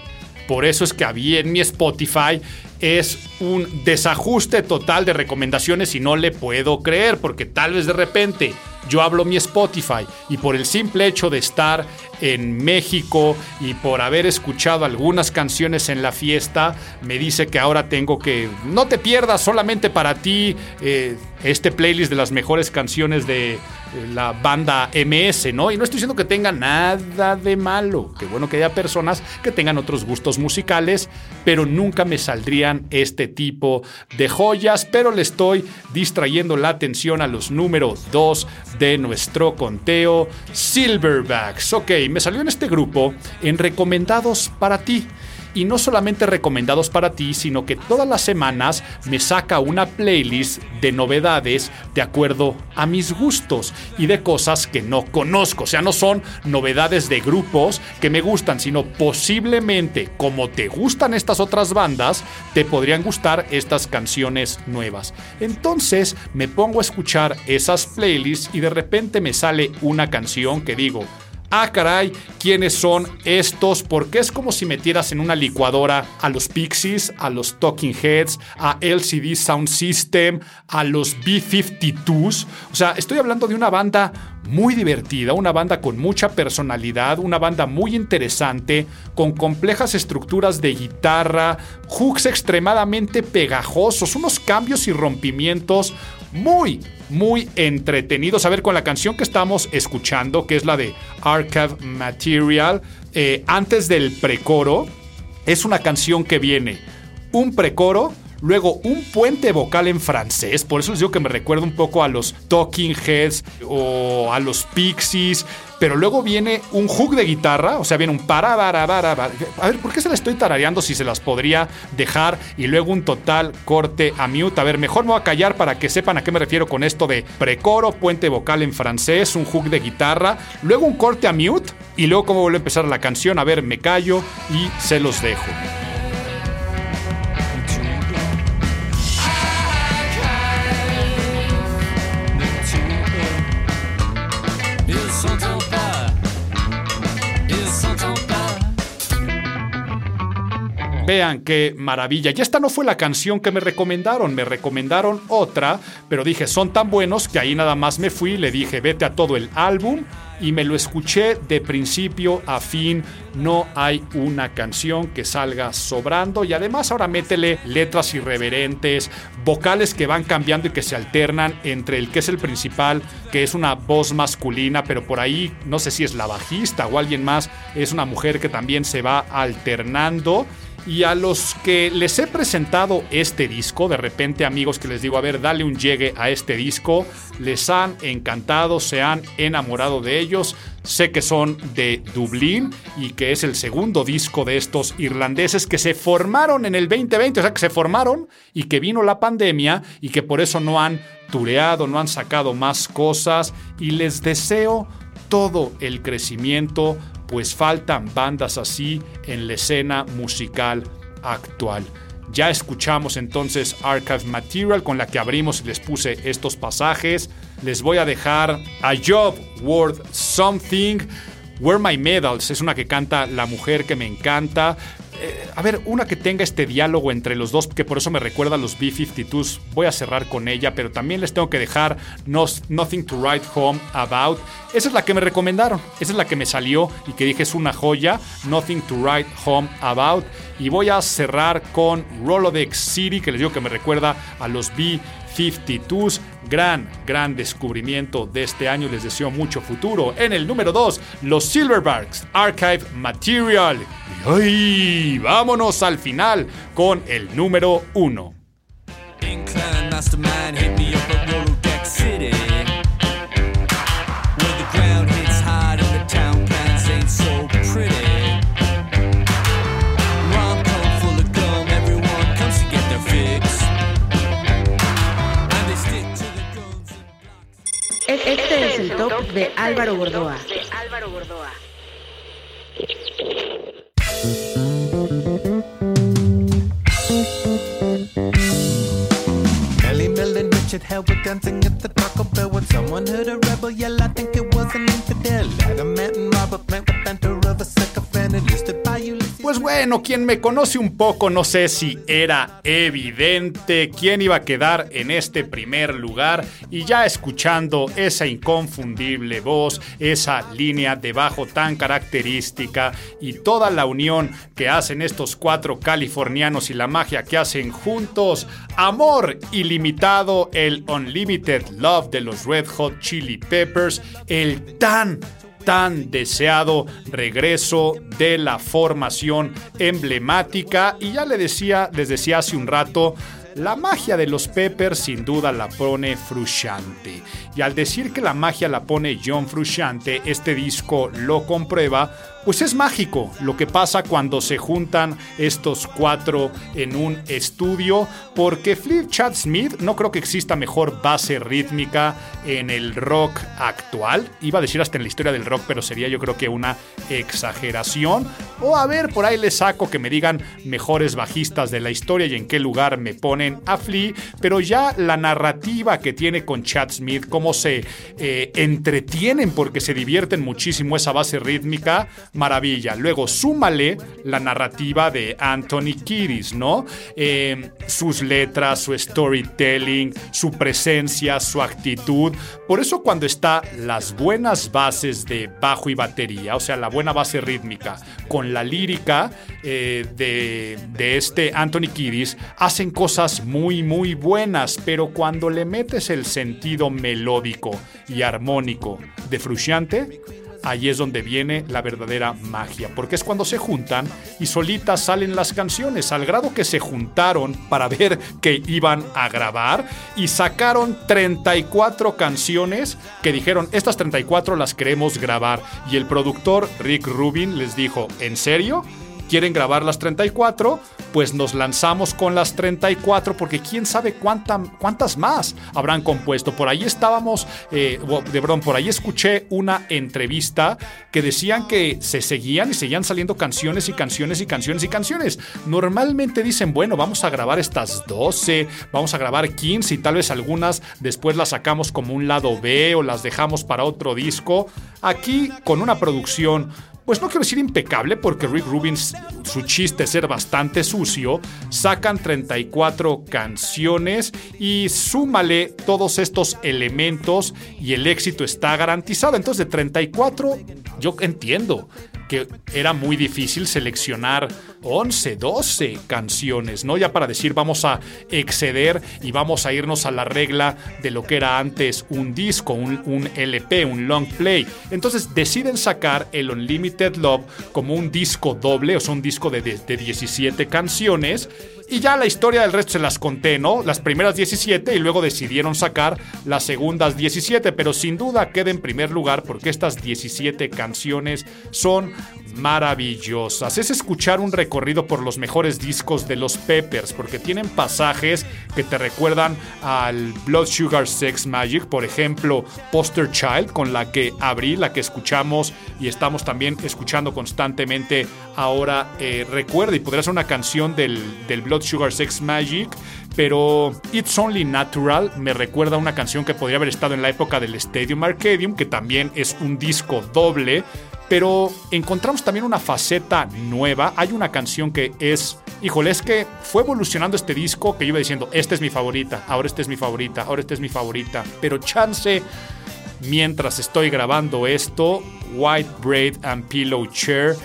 Por eso es que había en mi Spotify es un desajuste total de recomendaciones y no le puedo creer porque tal vez de repente yo hablo mi Spotify y por el simple hecho de estar en México y por haber escuchado algunas canciones en la fiesta, me dice que ahora tengo que... No te pierdas solamente para ti eh, este playlist de las mejores canciones de eh, la banda MS, ¿no? Y no estoy diciendo que tenga nada de malo. Qué bueno que haya personas que tengan otros gustos musicales, pero nunca me saldrían este tipo de joyas, pero le estoy distrayendo la atención a los números 2 de nuestro conteo Silverbacks. Ok, me salió en este grupo en recomendados para ti. Y no solamente recomendados para ti, sino que todas las semanas me saca una playlist de novedades de acuerdo a mis gustos y de cosas que no conozco. O sea, no son novedades de grupos que me gustan, sino posiblemente como te gustan estas otras bandas, te podrían gustar estas canciones nuevas. Entonces me pongo a escuchar esas playlists y de repente me sale una canción que digo, Ah, caray, ¿quiénes son estos? Porque es como si metieras en una licuadora a los Pixies, a los Talking Heads, a LCD Sound System, a los B-52s. O sea, estoy hablando de una banda muy divertida, una banda con mucha personalidad, una banda muy interesante, con complejas estructuras de guitarra, hooks extremadamente pegajosos, unos cambios y rompimientos muy, muy entretenidos. A ver, con la canción que estamos escuchando, que es la de Archive Material, eh, antes del precoro, es una canción que viene un precoro, luego un puente vocal en francés, por eso les digo que me recuerda un poco a los Talking Heads o a los Pixies, pero luego viene un hook de guitarra, o sea, viene un para, para, para, para. A ver, ¿por qué se la estoy tarareando si se las podría dejar? Y luego un total corte a mute. A ver, mejor me voy a callar para que sepan a qué me refiero con esto de precoro, puente vocal en francés, un hook de guitarra, luego un corte a mute y luego cómo vuelve a empezar la canción. A ver, me callo y se los dejo. Sans Vean qué maravilla. Y esta no fue la canción que me recomendaron, me recomendaron otra, pero dije, son tan buenos que ahí nada más me fui, le dije, vete a todo el álbum y me lo escuché de principio a fin. No hay una canción que salga sobrando y además ahora métele letras irreverentes, vocales que van cambiando y que se alternan entre el que es el principal, que es una voz masculina, pero por ahí no sé si es la bajista o alguien más, es una mujer que también se va alternando. Y a los que les he presentado este disco, de repente amigos que les digo, a ver, dale un llegue a este disco, les han encantado, se han enamorado de ellos. Sé que son de Dublín y que es el segundo disco de estos irlandeses que se formaron en el 2020, o sea, que se formaron y que vino la pandemia y que por eso no han tureado, no han sacado más cosas y les deseo todo el crecimiento, pues faltan bandas así en la escena musical actual. Ya escuchamos entonces Archive Material con la que abrimos y les puse estos pasajes. Les voy a dejar A Job Worth Something. Where My Medals es una que canta la mujer que me encanta. Eh, a ver, una que tenga este diálogo entre los dos, que por eso me recuerda a los B-52s. Voy a cerrar con ella, pero también les tengo que dejar Nothing to Write Home About. Esa es la que me recomendaron, esa es la que me salió y que dije es una joya. Nothing to Write Home About. Y voy a cerrar con Rolodex City, que les digo que me recuerda a los B-52s. Gran, gran descubrimiento de este año. Les deseo mucho futuro. En el número 2, los Silverbacks Archive Material. Y ¡ay! vámonos al final con el número 1. top de Álvaro Gordoa. Ellie Mill and Richard Hell were dancing at the Taco Bell when someone heard a rebel yell. I think it was. Pues bueno, quien me conoce un poco, no sé si era evidente quién iba a quedar en este primer lugar y ya escuchando esa inconfundible voz, esa línea de bajo tan característica y toda la unión que hacen estos cuatro californianos y la magia que hacen juntos, amor ilimitado, el Unlimited Love de los Red Hot Chili Peppers, el tan tan deseado regreso de la formación emblemática. Y ya le decía, les decía hace un rato, la magia de los Peppers sin duda la pone Frusciante. Y al decir que la magia la pone John Frusciante, este disco lo comprueba, pues es mágico lo que pasa cuando se juntan estos cuatro en un estudio, porque Flip Chad Smith no creo que exista mejor base rítmica en el rock actual. Iba a decir hasta en la historia del rock, pero sería yo creo que una exageración. O a ver, por ahí les saco que me digan mejores bajistas de la historia y en qué lugar me ponen a Flea, pero ya la narrativa que tiene con Chad Smith, cómo se eh, entretienen porque se divierten muchísimo esa base rítmica, maravilla. Luego, súmale la narrativa de Anthony Kiddis, ¿no? Eh, sus letras, su storytelling, su presencia, su actitud. Por eso cuando está las buenas bases de bajo y batería, o sea, la buena base rítmica, con la lírica eh, de, de este Anthony Kiddis, hacen cosas muy, muy buenas, pero cuando le metes el sentido melódico y armónico de Frusciante, ahí es donde viene la verdadera magia, porque es cuando se juntan y solitas salen las canciones, al grado que se juntaron para ver que iban a grabar y sacaron 34 canciones que dijeron, estas 34 las queremos grabar. Y el productor Rick Rubin les dijo, ¿en serio? Quieren grabar las 34, pues nos lanzamos con las 34 porque quién sabe cuánta, cuántas más habrán compuesto. Por ahí estábamos, eh, de perdón, por ahí escuché una entrevista que decían que se seguían y seguían saliendo canciones y canciones y canciones y canciones. Normalmente dicen, bueno, vamos a grabar estas 12, vamos a grabar 15 y tal vez algunas después las sacamos como un lado B o las dejamos para otro disco. Aquí con una producción pues no quiero decir impecable, porque Rick Rubin, su chiste es ser bastante sucio, sacan 34 canciones y súmale todos estos elementos y el éxito está garantizado. Entonces de 34, yo entiendo que era muy difícil seleccionar 11, 12 canciones, ¿no? Ya para decir vamos a exceder y vamos a irnos a la regla de lo que era antes un disco, un, un LP, un long play. Entonces deciden sacar el Unlimited Love como un disco doble, o sea, un disco de, de, de 17 canciones. Y ya la historia del resto se las conté, ¿no? Las primeras 17 y luego decidieron sacar las segundas 17, pero sin duda queda en primer lugar porque estas 17 canciones son maravillosas. Es escuchar un recorrido por los mejores discos de los Peppers, porque tienen pasajes que te recuerdan al Blood Sugar Sex Magic, por ejemplo, Poster Child, con la que abrí, la que escuchamos y estamos también escuchando constantemente ahora. Eh, recuerda, y podría ser una canción del, del Blood Sugar Sex Magic, pero It's Only Natural me recuerda a una canción que podría haber estado en la época del Stadium Arcadium, que también es un disco doble, pero encontramos también una faceta nueva. Hay una canción que es, híjole, es que fue evolucionando este disco que yo iba diciendo, esta es mi favorita, ahora esta es mi favorita, ahora esta es mi favorita, pero chance mientras estoy grabando esto, White Braid and Pillow Chair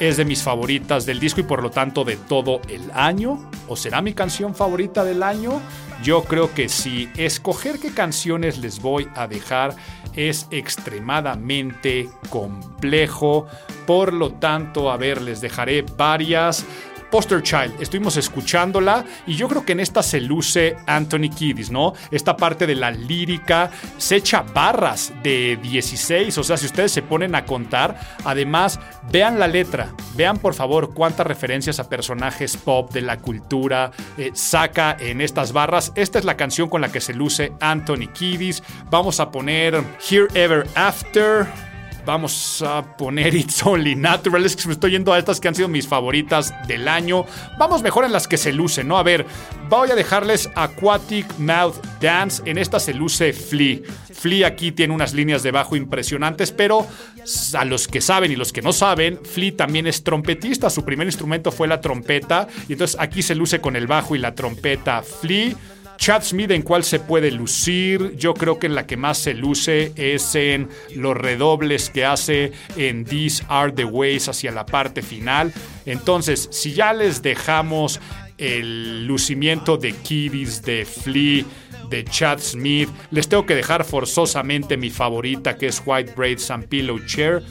es de mis favoritas del disco y por lo tanto de todo el año. ¿O será mi canción favorita del año? Yo creo que sí. Escoger qué canciones les voy a dejar es extremadamente complejo. Por lo tanto, a ver, les dejaré varias. Poster Child, estuvimos escuchándola y yo creo que en esta se luce Anthony Kiddis, ¿no? Esta parte de la lírica se echa barras de 16, o sea, si ustedes se ponen a contar, además, vean la letra, vean por favor cuántas referencias a personajes pop de la cultura eh, saca en estas barras. Esta es la canción con la que se luce Anthony Kiddis. Vamos a poner Here Ever After. Vamos a poner It's Only Natural. Es que me estoy yendo a estas que han sido mis favoritas del año. Vamos mejor en las que se lucen, ¿no? A ver, voy a dejarles Aquatic Mouth Dance. En esta se luce Flea. Flea aquí tiene unas líneas de bajo impresionantes, pero a los que saben y los que no saben, Flea también es trompetista. Su primer instrumento fue la trompeta. Y entonces aquí se luce con el bajo y la trompeta Flea. Chad Smith en cuál se puede lucir, yo creo que en la que más se luce es en los redobles que hace en These Are the Ways hacia la parte final. Entonces, si ya les dejamos el lucimiento de Kiddies, de Flea, de Chad Smith, les tengo que dejar forzosamente mi favorita que es White Braids and Pillow Chair.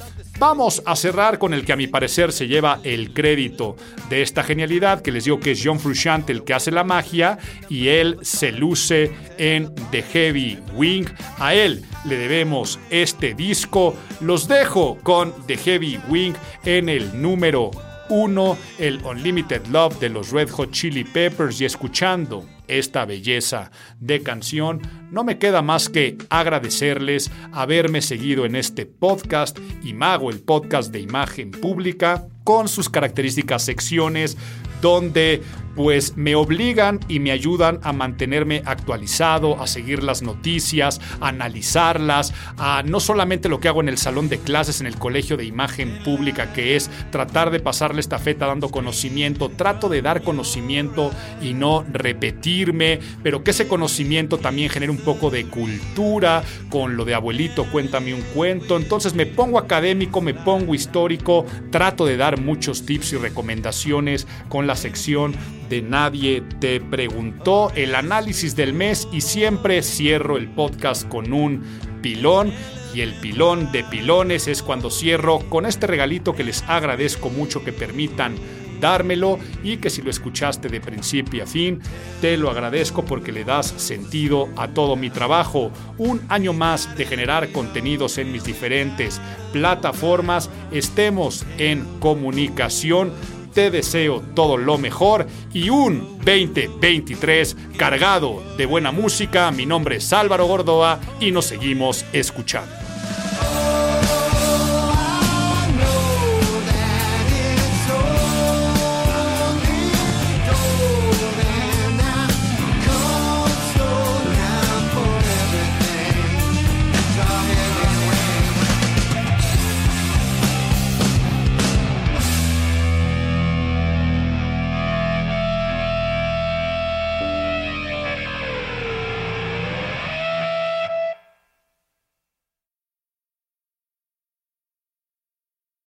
Vamos a cerrar con el que a mi parecer se lleva el crédito de esta genialidad, que les digo que es John Frusciante el que hace la magia y él se luce en The Heavy Wing. A él le debemos este disco. Los dejo con The Heavy Wing en el número 1, el Unlimited Love de los Red Hot Chili Peppers y escuchando esta belleza de canción, no me queda más que agradecerles haberme seguido en este podcast, Imago, el podcast de imagen pública, con sus características secciones donde pues me obligan y me ayudan a mantenerme actualizado, a seguir las noticias, a analizarlas, a no solamente lo que hago en el salón de clases en el colegio de imagen pública, que es tratar de pasarle esta feta dando conocimiento, trato de dar conocimiento y no repetirme, pero que ese conocimiento también genere un poco de cultura, con lo de abuelito, cuéntame un cuento, entonces me pongo académico, me pongo histórico, trato de dar muchos tips y recomendaciones con la sección de Nadie te preguntó, el análisis del mes y siempre cierro el podcast con un pilón. Y el pilón de pilones es cuando cierro con este regalito que les agradezco mucho que permitan dármelo y que si lo escuchaste de principio a fin, te lo agradezco porque le das sentido a todo mi trabajo. Un año más de generar contenidos en mis diferentes plataformas. Estemos en comunicación te deseo todo lo mejor y un 2023 cargado de buena música. Mi nombre es Álvaro Gordoa y nos seguimos escuchando.